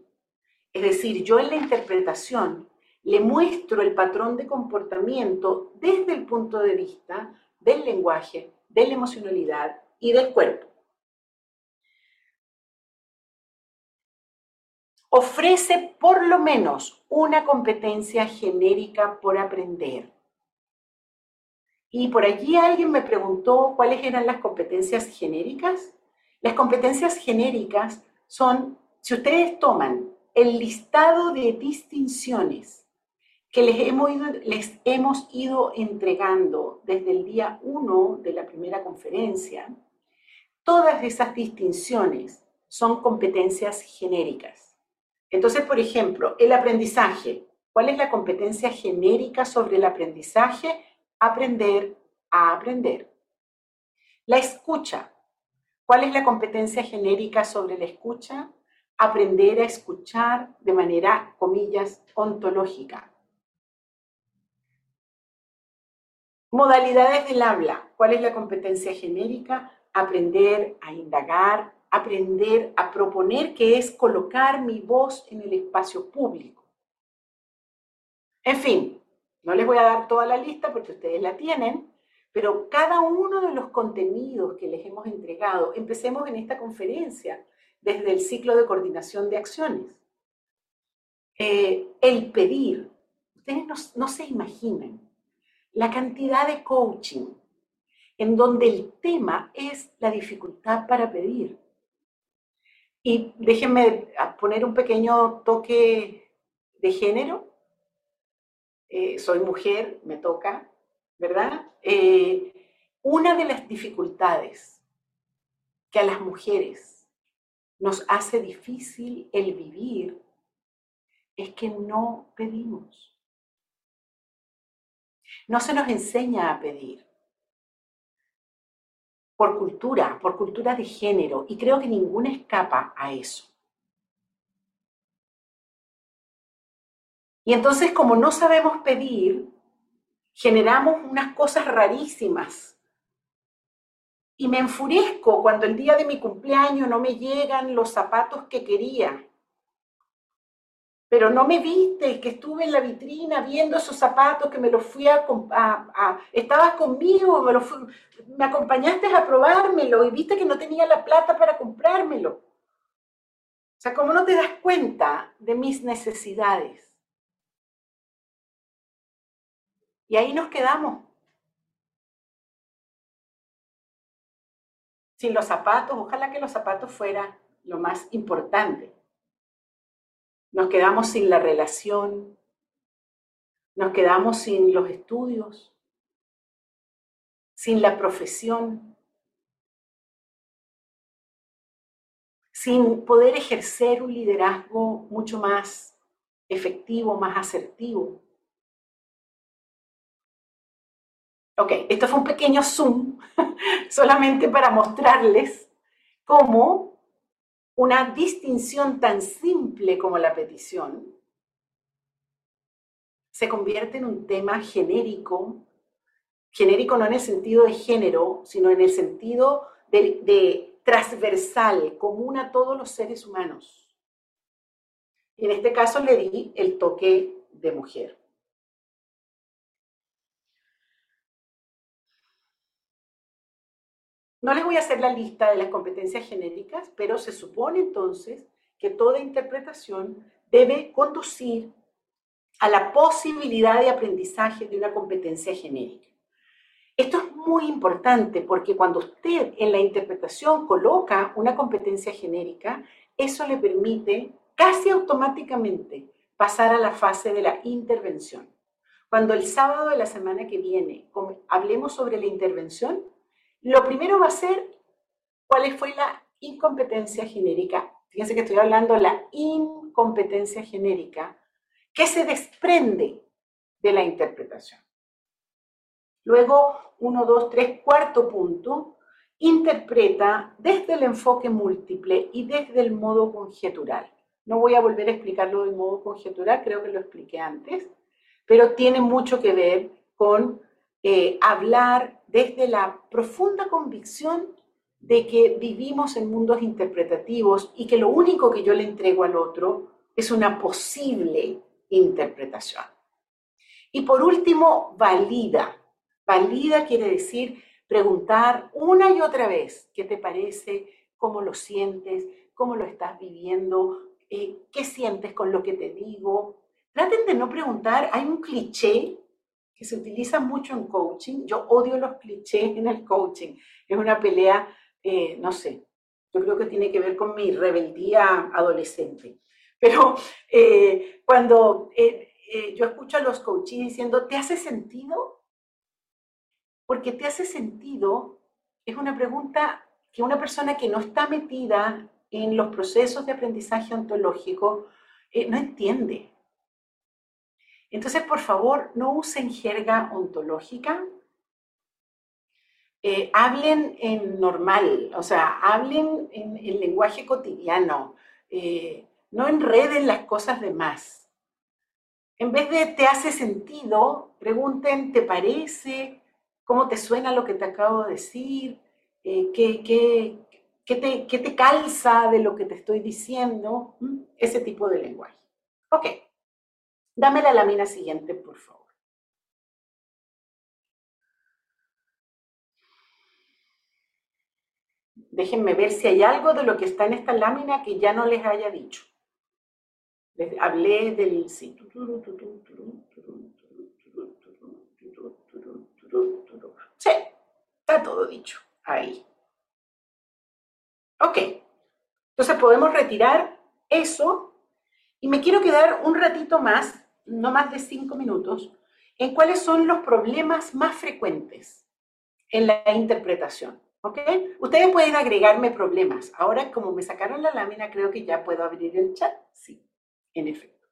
Es decir, yo en la interpretación le muestro el patrón de comportamiento desde el punto de vista del lenguaje, de la emocionalidad y del cuerpo. Ofrece por lo menos una competencia genérica por aprender. Y por allí alguien me preguntó cuáles eran las competencias genéricas. Las competencias genéricas son, si ustedes toman el listado de distinciones que les hemos ido, les hemos ido entregando desde el día 1 de la primera conferencia, todas esas distinciones son competencias genéricas. Entonces, por ejemplo, el aprendizaje. ¿Cuál es la competencia genérica sobre el aprendizaje? aprender a aprender. La escucha. ¿Cuál es la competencia genérica sobre la escucha? Aprender a escuchar de manera, comillas, ontológica. Modalidades del habla. ¿Cuál es la competencia genérica? Aprender a indagar, aprender a proponer, que es colocar mi voz en el espacio público. En fin, no les voy a dar toda la lista porque ustedes la tienen, pero cada uno de los contenidos que les hemos entregado, empecemos en esta conferencia desde el ciclo de coordinación de acciones. Eh, el pedir, ustedes no, no se imaginan la cantidad de coaching en donde el tema es la dificultad para pedir. Y déjenme poner un pequeño toque de género eh, soy mujer, me toca, ¿verdad? Eh, una de las dificultades que a las mujeres nos hace difícil el vivir es que no pedimos. No se nos enseña a pedir. Por cultura, por cultura de género, y creo que ninguna escapa a eso. Y entonces, como no sabemos pedir, generamos unas cosas rarísimas. Y me enfurezco cuando el día de mi cumpleaños no me llegan los zapatos que quería. Pero no me viste que estuve en la vitrina viendo esos zapatos que me los fui a... estabas conmigo, me, me acompañaste a probármelo y viste que no tenía la plata para comprármelo. O sea, ¿cómo no te das cuenta de mis necesidades? Y ahí nos quedamos. Sin los zapatos, ojalá que los zapatos fuera lo más importante. Nos quedamos sin la relación, nos quedamos sin los estudios, sin la profesión, sin poder ejercer un liderazgo mucho más efectivo, más asertivo. Ok, esto fue un pequeño zoom solamente para mostrarles cómo una distinción tan simple como la petición se convierte en un tema genérico, genérico no en el sentido de género, sino en el sentido de, transversal, común a todos los seres humanos. En este caso le di el toque de mujer. No les voy a hacer la lista de las competencias genéricas, pero se supone entonces que toda interpretación debe conducir a la posibilidad de aprendizaje de una competencia genérica. Esto es muy importante porque cuando usted en la interpretación coloca una competencia genérica, eso le permite casi automáticamente pasar a la fase de la intervención. Cuando el sábado de la semana que viene hablemos sobre la intervención, lo primero va a ser cuál fue la incompetencia genérica. Fíjense que estoy hablando de la incompetencia genérica que se desprende de la interpretación. Luego, uno, dos, tres, cuarto punto, interpreta desde el enfoque múltiple y desde el modo conjetural. No voy a volver a explicarlo del modo conjetural, creo que lo expliqué antes, pero tiene mucho que ver con eh, hablar desde la profunda convicción de que vivimos en mundos interpretativos y que lo único que yo le entrego al otro es una posible interpretación. Y por último, valida. Valida quiere decir preguntar una y otra vez qué te parece, cómo lo sientes, cómo lo estás viviendo, eh, qué sientes con lo que te digo. Traten de no preguntar, hay un cliché que se utiliza mucho en coaching. Yo odio los clichés en el coaching. Es una pelea, eh, no sé, yo creo que tiene que ver con mi rebeldía adolescente. Pero eh, cuando eh, yo escucho a los coaches diciendo, ¿te hace sentido? Porque te hace sentido es una pregunta que una persona que no está metida en los procesos de aprendizaje ontológico no entiende. Entonces, por favor, no usen jerga ontológica. Eh, hablen en normal, o sea, hablen en, el lenguaje cotidiano. Eh, no enreden las cosas de más. En vez de te hace sentido, pregunten, ¿te parece? ¿Cómo te suena lo que te acabo de decir? Eh, ¿qué, qué, te, ¿Qué te calza de lo que te estoy diciendo? ¿Mm? Ese tipo de lenguaje. Ok. Dame la lámina siguiente, por favor. Déjenme ver si hay algo de lo que está en esta lámina que ya no les haya dicho. Les hablé del... Sí. Sí, está todo dicho ahí. Ok, entonces podemos retirar eso y me quiero quedar un ratito más no más de cinco minutos, en cuáles son los problemas más frecuentes en la interpretación. ¿Ok? Ustedes pueden agregarme problemas. Ahora, como me sacaron la lámina, creo que ya puedo abrir el chat. Sí, en efecto.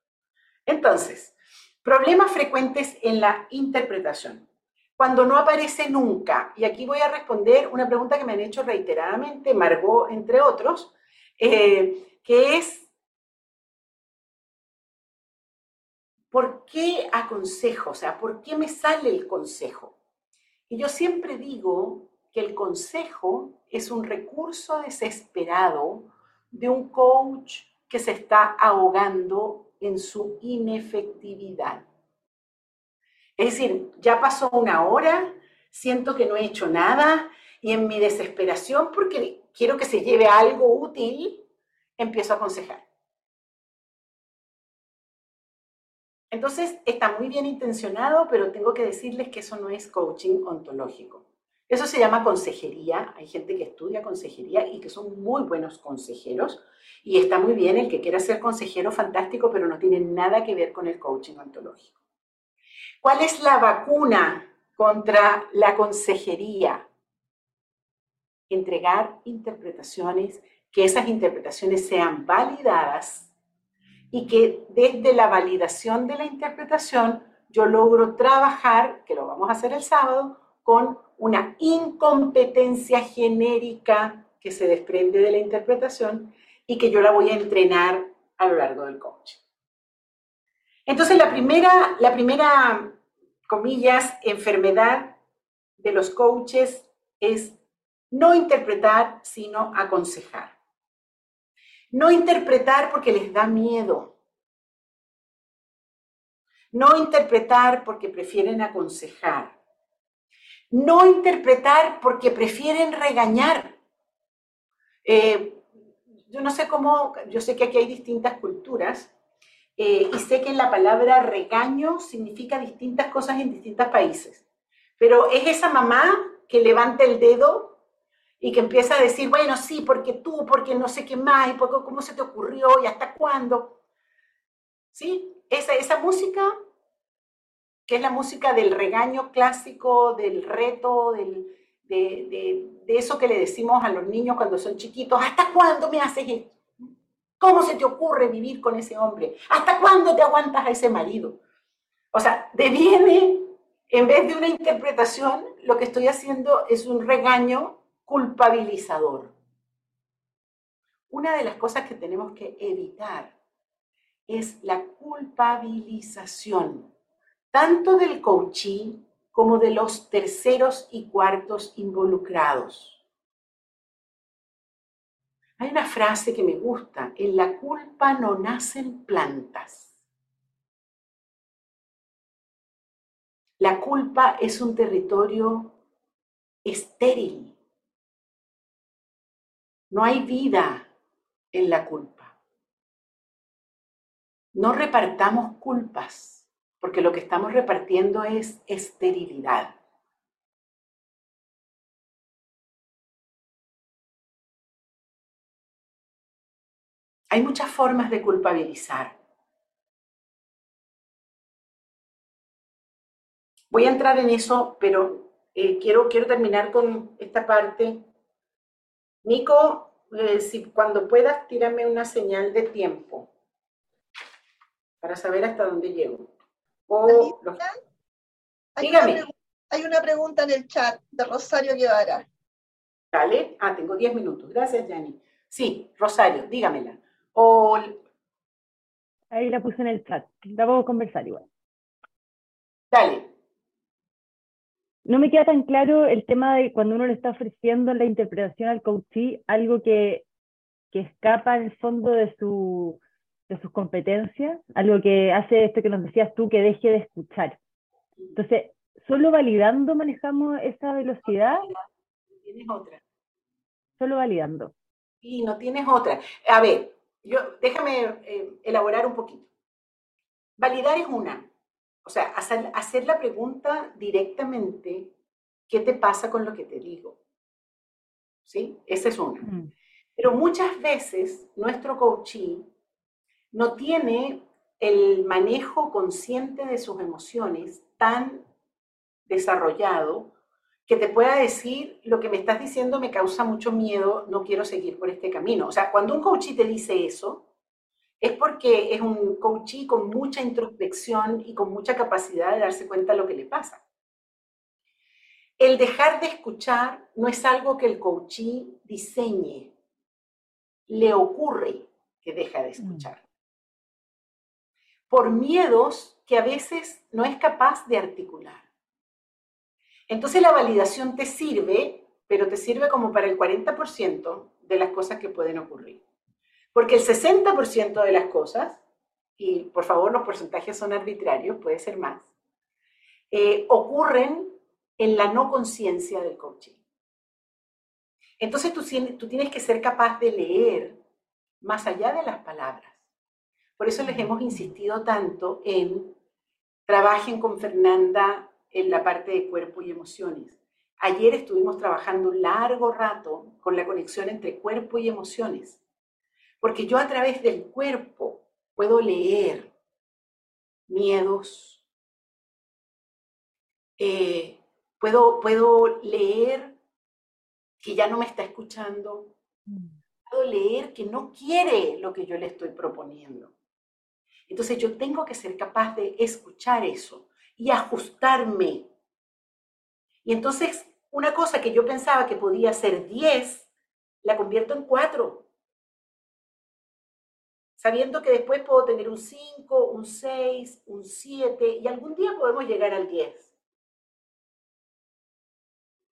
Entonces, problemas frecuentes en la interpretación. Cuando no aparece nunca, y aquí voy a responder una pregunta que me han hecho reiteradamente, Margot, entre otros, eh, que es, ¿por qué aconsejo? O sea, ¿por qué me sale el consejo? Y yo siempre digo que el consejo es un recurso desesperado de un coach que se está ahogando en su inefectividad. Es decir, ya pasó una hora, siento que no he hecho nada y en mi desesperación, porque quiero que se lleve algo útil, empiezo a aconsejar. Entonces, está muy bien intencionado, pero tengo que decirles que eso no es coaching ontológico. Eso se llama consejería. Hay gente que estudia consejería y que son muy buenos consejeros. Y está muy bien el que quiera ser consejero, fantástico, pero no tiene nada que ver con el coaching ontológico. ¿Cuál es la vacuna contra la consejería? Entregar interpretaciones, que esas interpretaciones sean validadas y que desde la validación de la interpretación yo logro trabajar, que lo vamos a hacer el sábado, con una incompetencia genérica que se desprende de la interpretación y que yo la voy a entrenar a lo largo del coaching. Entonces, la primera, la primera, comillas, enfermedad de los coaches es no interpretar, sino aconsejar. No interpretar porque les da miedo. No interpretar porque prefieren aconsejar no interpretar porque prefieren regañar. Eh, yo no sé cómo, yo sé que aquí hay distintas culturas eh, y sé que la palabra regaño significa distintas cosas en distintos países, pero es esa mamá que levanta el dedo y que empieza a decir, bueno, sí, porque tú, porque no sé qué más, y porque cómo se te ocurrió y hasta cuándo. ¿Sí? Esa, esa música que es la música del regaño clásico, del reto, de, eso que le decimos a los niños cuando son chiquitos, ¿hasta cuándo me haces esto? ¿Cómo se te ocurre vivir con ese hombre? ¿Hasta cuándo te aguantas a ese marido? O sea, deviene, en vez de una interpretación, lo que estoy haciendo es un regaño culpabilizador. Una de las cosas que tenemos que evitar es la culpabilización tanto del coaching como de los terceros y cuartos involucrados. Hay una frase que me gusta, en la culpa no nacen plantas. La culpa es un territorio estéril. No hay vida en la culpa. No repartamos culpas porque lo que estamos repartiendo es esterilidad. Hay muchas formas de culpabilizar. Voy a entrar en eso, pero eh, quiero, quiero terminar con esta parte. Nico, eh, si cuando puedas, tírame una señal de tiempo para saber hasta dónde llego hay, Una hay una pregunta en el chat de Rosario Guevara. Dale. Ah, tengo 10 minutos. Gracias, Yanni. Sí, Rosario, dígamela. O... Ahí la puse en el chat. La puedo conversar igual. Dale. No me queda tan claro el tema de cuando uno le está ofreciendo la interpretación al coachee, algo que, que escapa en el fondo de su, de sus competencias, algo que hace esto que nos decías tú, que deje de escuchar. Entonces, solo validando manejamos esa velocidad. No tienes otra. Solo validando. Y no tienes otra. A ver, yo déjame eh, elaborar un poquito. Validar es una. O sea, hacer, hacer la pregunta directamente, ¿qué te pasa con lo que te digo? ¿Sí? Esa es una. Mm. Pero muchas veces nuestro coaching no tiene el manejo consciente de sus emociones tan desarrollado que te pueda decir lo que me estás diciendo me causa mucho miedo, no quiero seguir por este camino. O sea, cuando un coachí te dice eso, es porque es un coachí con mucha introspección y con mucha capacidad de darse cuenta de lo que le pasa. El dejar de escuchar no es algo que el coachí diseñe, le ocurre que deja de mm. escuchar. Por miedos que a veces no es capaz de articular. Entonces la validación te sirve, pero te sirve como para el 40% de las cosas que pueden ocurrir. Porque el 60% de las cosas, y por favor los porcentajes son arbitrarios, puede ser más, eh, ocurren en la no conciencia del coaching. Entonces tú, tú tienes que ser capaz de leer más allá de las palabras. Por eso les hemos insistido tanto en trabajen con Fernanda en la parte de cuerpo y emociones. Ayer estuvimos trabajando un largo rato con la conexión entre cuerpo y emociones, porque yo a través del cuerpo puedo leer miedos, eh, puedo, puedo leer que ya no me está escuchando, mm. puedo leer que no quiere lo que yo le estoy proponiendo. Entonces yo tengo que ser capaz de escuchar eso y ajustarme. Y entonces una cosa que yo pensaba que podía ser 10, la convierto en 4. Sabiendo que después puedo tener un 5, un 6, un 7 y algún día podemos llegar al 10.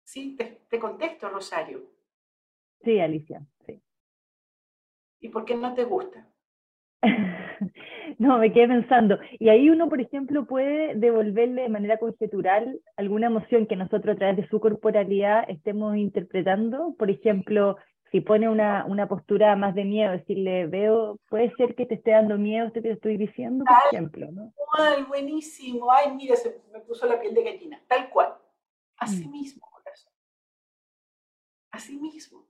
Sí, te, te contesto, Rosario. Sí, Alicia, sí. ¿Y por qué no te gusta? No, me quedé pensando. Y ahí uno, por ejemplo, puede devolverle de manera conjetural alguna emoción que nosotros a través de su corporalidad estemos interpretando. Por ejemplo, si pone una, una postura más de miedo, decirle, veo, puede ser que te esté dando miedo esto que te estoy diciendo, por ejemplo, ¿no? Ay, buenísimo. Ay, mira, se me puso la piel de gallina. Tal cual. Así mm. mismo, corazón. Así mismo.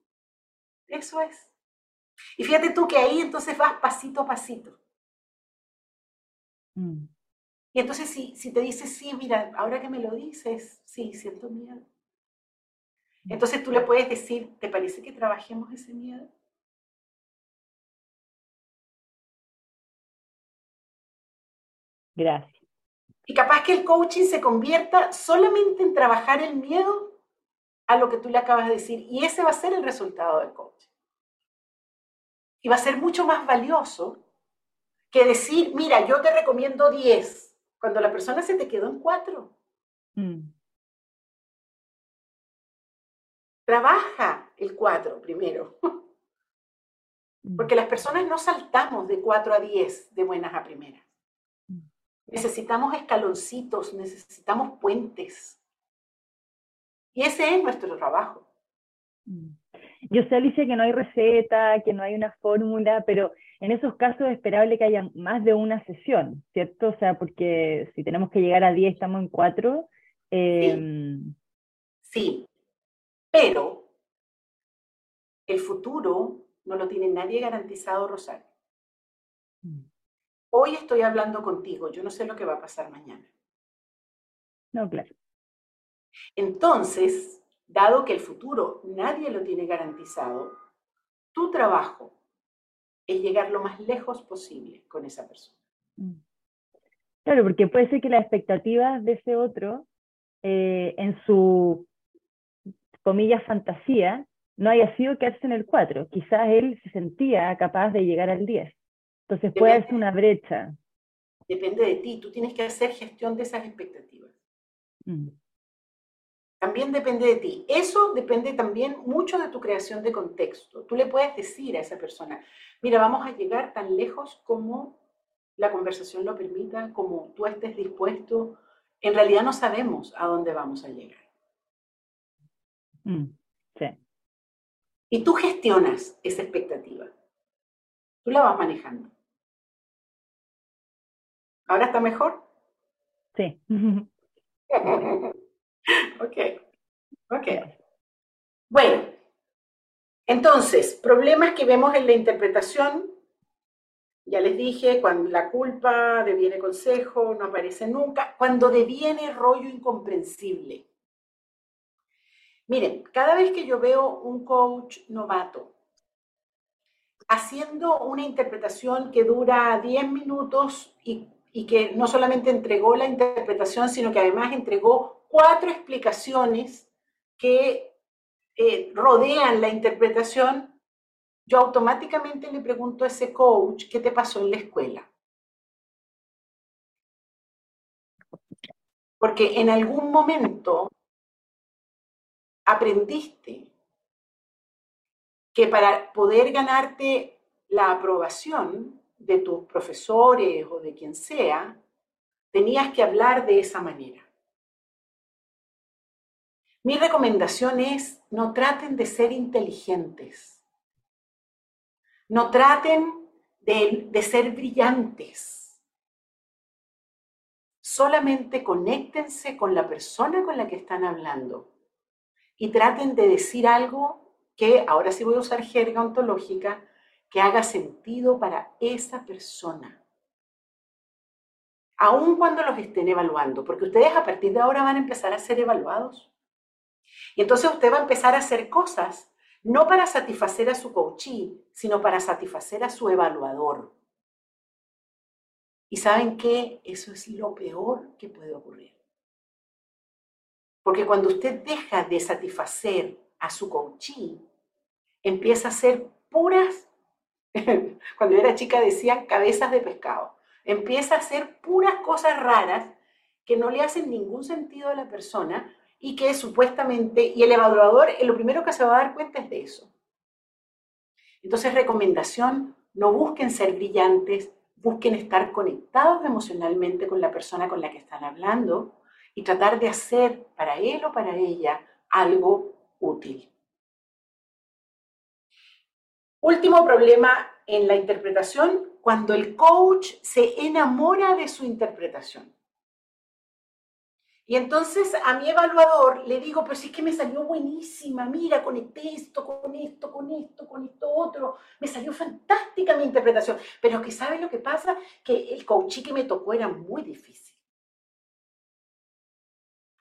Eso es. Y fíjate tú que ahí entonces vas pasito a pasito. Mm. Y entonces si, si te dices, sí, mira, ahora que me lo dices, sí, siento miedo. Entonces tú le puedes decir, ¿te parece que trabajemos ese miedo? Gracias. Y capaz que el coaching se convierta solamente en trabajar el miedo a lo que tú le acabas de decir. Y ese va a ser el resultado del coaching. Y va a ser mucho más valioso que decir, mira, yo te recomiendo 10, cuando la persona se te quedó en 4. Mm. Trabaja el 4 primero. Mm. Porque las personas no saltamos de 4 a 10 de buenas a primeras. Mm. Necesitamos escaloncitos, necesitamos puentes. Y ese es nuestro trabajo. Yo sé, Alicia, que no hay receta, que no hay una fórmula, pero en esos casos es esperable que haya más de una sesión, ¿cierto? O sea, porque si tenemos que llegar a 10, estamos en 4. Em, sí. Pero el futuro no lo tiene nadie garantizado, Rosario. Mm. Hoy estoy hablando contigo, yo no sé lo que va a pasar mañana. No, claro. Entonces, dado que el futuro nadie lo tiene garantizado, tu trabajo es llegar lo más lejos posible con esa persona. Mm. Claro, porque puede ser que las expectativas de ese otro, eh, en su, comillas, fantasía, no haya sido quedarse en el 4. Quizás él se sentía capaz de llegar al 10. Entonces puede haber una brecha. Depende de ti, tú tienes que hacer gestión de esas expectativas. Mm. También depende de ti. Eso depende también mucho de tu creación de contexto. Tú le puedes decir a esa persona, mira, vamos a llegar tan lejos como la conversación lo permita, como tú estés dispuesto. En realidad no sabemos a dónde vamos a llegar. Mm, sí. Y tú gestionas esa expectativa. Tú la vas manejando. ¿Ahora está mejor? Sí. ok, ok. Bueno, entonces, problemas que vemos en la interpretación, Ya les dije, cuando la culpa deviene consejo, no aparece nunca, cuando deviene rollo incomprensible. Miren, cada vez que yo veo un coach novato haciendo una interpretación que dura 10 minutos y, que no solamente entregó la interpretación, sino que además entregó cuatro explicaciones que eh, rodean la interpretación, yo automáticamente le pregunto a ese coach, ¿qué te pasó en la escuela? Porque en algún momento aprendiste que para poder ganarte la aprobación de tus profesores o de quien sea, tenías que hablar de esa manera. Mi recomendación es, no traten de ser inteligentes, no traten de, ser brillantes, solamente conéctense con la persona con la que están hablando y traten de decir algo que, ahora sí voy a usar jerga ontológica, que haga sentido para esa persona. Aun cuando los estén evaluando, porque ustedes a partir de ahora van a empezar a ser evaluados. Y entonces usted va a empezar a hacer cosas, no para satisfacer a su coachee, sino para satisfacer a su evaluador. Y saben qué, eso es lo peor que puede ocurrir. Porque cuando usted deja de satisfacer a su coachee, empieza a ser puras, cuando yo era chica decían cabezas de pescado, empieza a hacer puras cosas raras que no le hacen ningún sentido a la persona y que supuestamente, y el evaluador lo primero que se va a dar cuenta es de eso. Entonces, recomendación, no busquen ser brillantes, busquen estar conectados emocionalmente con la persona con la que están hablando y tratar de hacer para él o para ella algo útil. Último problema en la interpretación, cuando el coach se enamora de su interpretación. Y entonces a mi evaluador le digo, pero si es que me salió buenísima, mira, conecté esto, con esto, con esto, con esto otro, me salió fantástica mi interpretación. Pero que sabe lo que pasa, que el coachí que me tocó era muy difícil.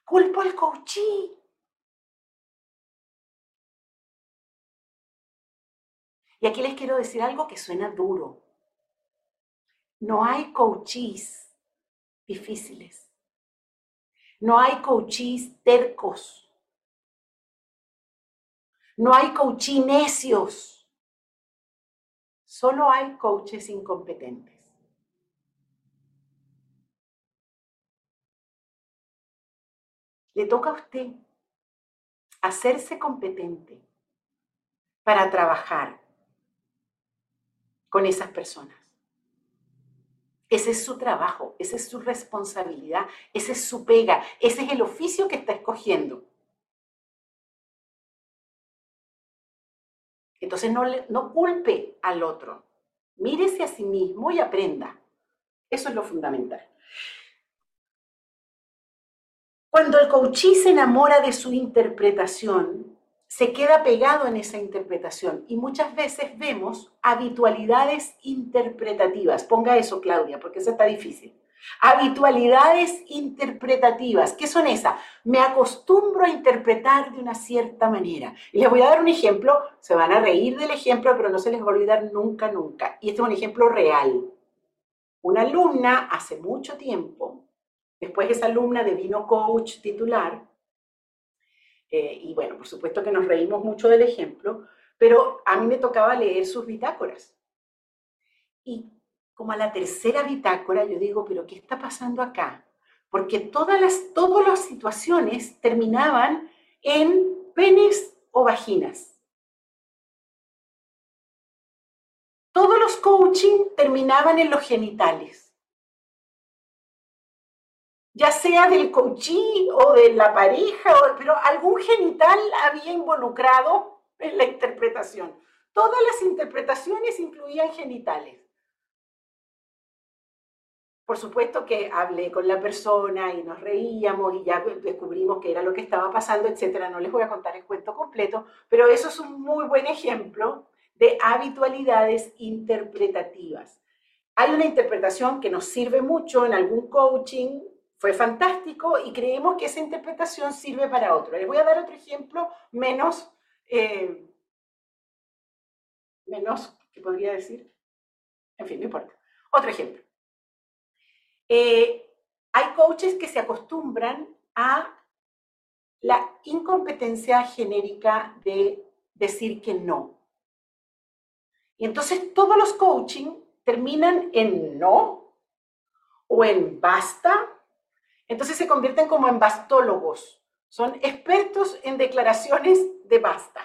Culpo al coachí. Y aquí les quiero decir algo que suena duro. No hay coaches difíciles. No hay coaches tercos. No hay coaches necios. Solo hay coaches incompetentes. Le toca a usted hacerse competente para trabajar con esas personas. Ese es su trabajo, esa es su responsabilidad, ese es su pega, ese es el oficio que está escogiendo. Entonces no, no culpe al otro, mírese a sí mismo y aprenda. Eso es lo fundamental. Cuando el coachí se enamora de su interpretación, se queda pegado en esa interpretación y muchas veces vemos habitualidades interpretativas. Ponga eso, Claudia, porque eso está difícil. Habitualidades interpretativas. ¿Qué son esas? Me acostumbro a interpretar de una cierta manera. Y les voy a dar un ejemplo. Se van a reír del ejemplo, pero no se les va a olvidar nunca, nunca. Y este es un ejemplo real. Una alumna hace mucho tiempo, después esa alumna devino coach titular, eh, y bueno, por supuesto que nos reímos mucho del ejemplo, pero a mí me tocaba leer sus bitácoras. Y como a la tercera bitácora, yo digo, pero ¿qué está pasando acá? Porque todas las, todas las situaciones terminaban en penes o vaginas. Todos los coaching terminaban en los genitales ya sea del coachí o de la pareja, pero algún genital había involucrado en la interpretación. Todas las interpretaciones incluían genitales. Por supuesto que hablé con la persona y nos reíamos y ya descubrimos qué era lo que estaba pasando, etcétera. No les voy a contar el cuento completo, pero eso es un muy buen ejemplo de habitualidades interpretativas. hay una interpretación que nos sirve mucho en algún coaching, fue fantástico y creemos que esa interpretación sirve para otro. Les voy a dar otro ejemplo menos, eh, menos, ¿qué podría decir? En fin, no importa. Otro ejemplo. Eh, hay coaches que se acostumbran a la incompetencia genérica de decir que no. Y entonces todos los coaching terminan en no o en basta. Entonces se convierten como en bastólogos. Son expertos en declaraciones de basta.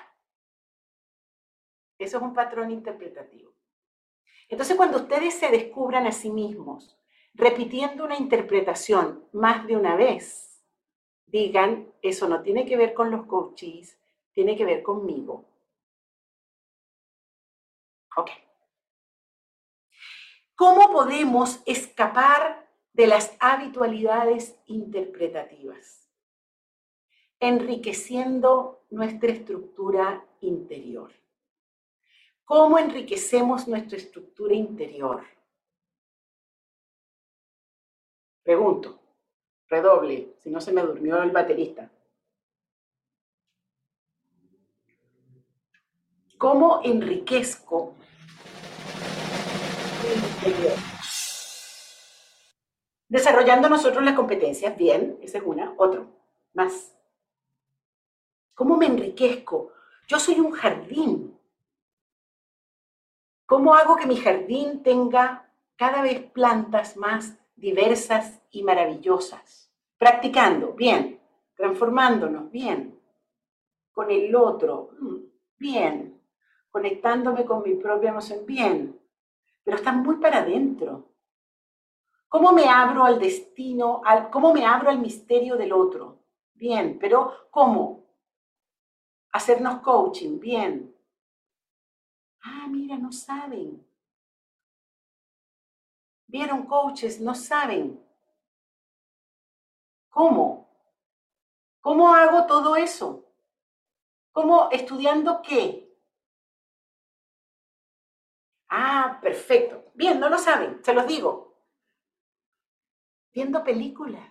Eso es un patrón interpretativo. Entonces cuando ustedes se descubran a sí mismos repitiendo una interpretación más de una vez, digan, eso no tiene que ver con los coaches, tiene que ver conmigo. Ok. ¿Cómo podemos escapar de las habitualidades interpretativas? Enriqueciendo nuestra estructura interior. ¿Cómo enriquecemos nuestra estructura interior? Pregunto, redoble, si no se me durmió el baterista. ¿Cómo enriquezco Desarrollando nosotros las competencias, bien, esa es una. Otro, más. ¿Cómo me enriquezco? Yo soy un jardín. ¿Cómo hago que mi jardín tenga cada vez plantas más diversas y maravillosas? Practicando, bien. Transformándonos, bien. Con el otro, mm, bien. Conectándome con mi propia emoción, bien pero están muy para adentro. ¿Cómo me abro al destino, al, cómo me abro al misterio del otro? Bien, pero ¿cómo? Hacernos coaching, bien. Ah, mira, no saben. Vieron coaches, no saben. ¿Cómo? ¿Cómo hago todo eso? ¿Cómo estudiando qué? Ah, perfecto. Bien, no lo saben, se los digo. Viendo películas.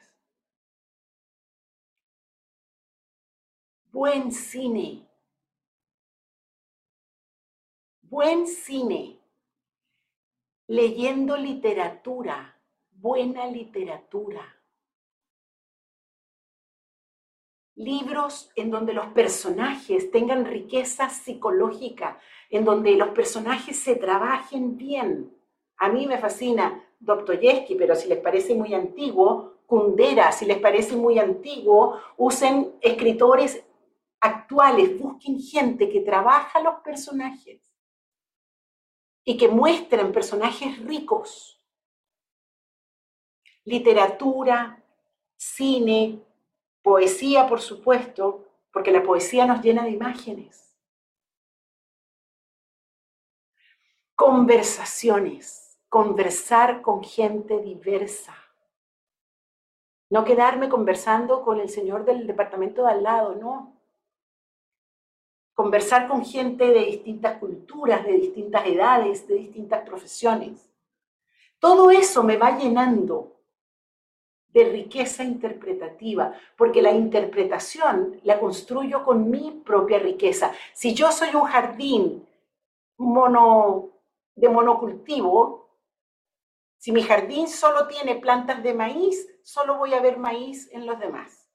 Buen cine. Buen cine. Leyendo literatura. Buena literatura. libros en donde los personajes tengan riqueza psicológica, en donde los personajes se trabajen bien. A mí me fascina Dostoyevsky, pero si les parece muy antiguo, Kundera, si les parece muy antiguo, usen escritores actuales, busquen gente que trabaja los personajes y que muestren personajes ricos. Literatura, cine, Poesía, por supuesto, porque la poesía nos llena de imágenes. Conversaciones, conversar con gente diversa. No quedarme conversando con el señor del departamento de al lado, no. Conversar con gente de distintas culturas, de distintas edades, de distintas profesiones. Todo eso me va llenando de riqueza interpretativa, porque la interpretación la construyo con mi propia riqueza. Si yo soy un jardín mono, de monocultivo, si mi jardín solo tiene plantas de maíz, solo voy a ver maíz en los demás.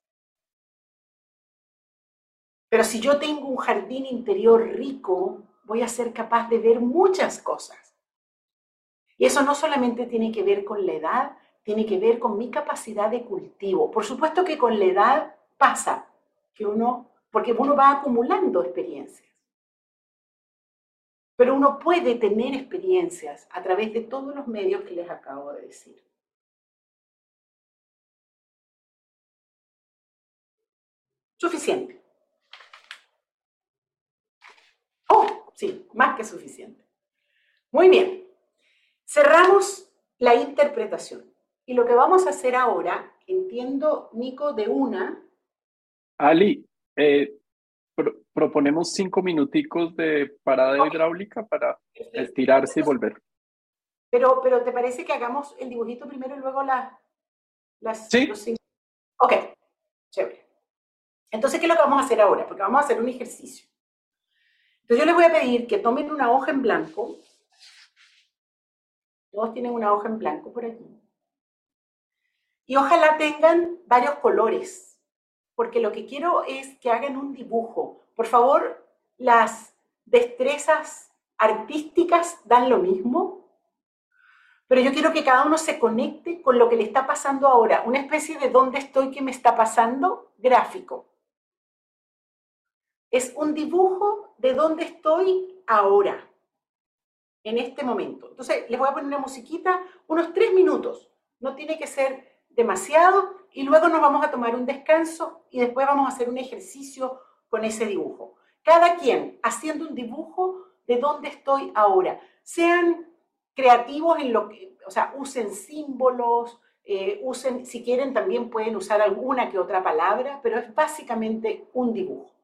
Pero si yo tengo un jardín interior rico, voy a ser capaz de ver muchas cosas. Y eso no solamente tiene que ver con la edad, tiene que ver con mi capacidad de cultivo. Por supuesto que con la edad pasa, que uno, porque uno va acumulando experiencias. Pero uno puede tener experiencias a través de todos los medios que les acabo de decir. Suficiente. Oh, sí, más que suficiente. Muy bien. Cerramos la interpretación. Y lo que vamos a hacer ahora, entiendo, Nico, de una. Ali, eh, proponemos cinco minuticos de parada hidráulica para estirarse y volver. Pero, pero ¿te parece que hagamos el dibujito primero y luego la, las... Sí. los signos? Ok, chévere. Entonces, ¿qué es lo que vamos a hacer ahora? Porque vamos a hacer un ejercicio. Entonces, yo les voy a pedir que tomen una hoja en blanco. Todos tienen una hoja en blanco por aquí. Y ojalá tengan varios colores, porque lo que quiero es que hagan un dibujo. Por favor, las destrezas artísticas dan lo mismo, pero yo quiero que cada uno se conecte con lo que le está pasando ahora, una especie de dónde estoy, qué me está pasando, gráfico. Es un dibujo de dónde estoy ahora, en este momento. Entonces, les voy a poner una musiquita, unos tres minutos. No tiene que ser demasiado y luego nos vamos a tomar un descanso y después vamos a hacer un ejercicio con ese dibujo. Cada quien haciendo un dibujo de dónde estoy ahora. Sean creativos en lo que, o sea, usen símbolos, eh, usen, si quieren también pueden usar alguna que otra palabra, pero es básicamente un dibujo.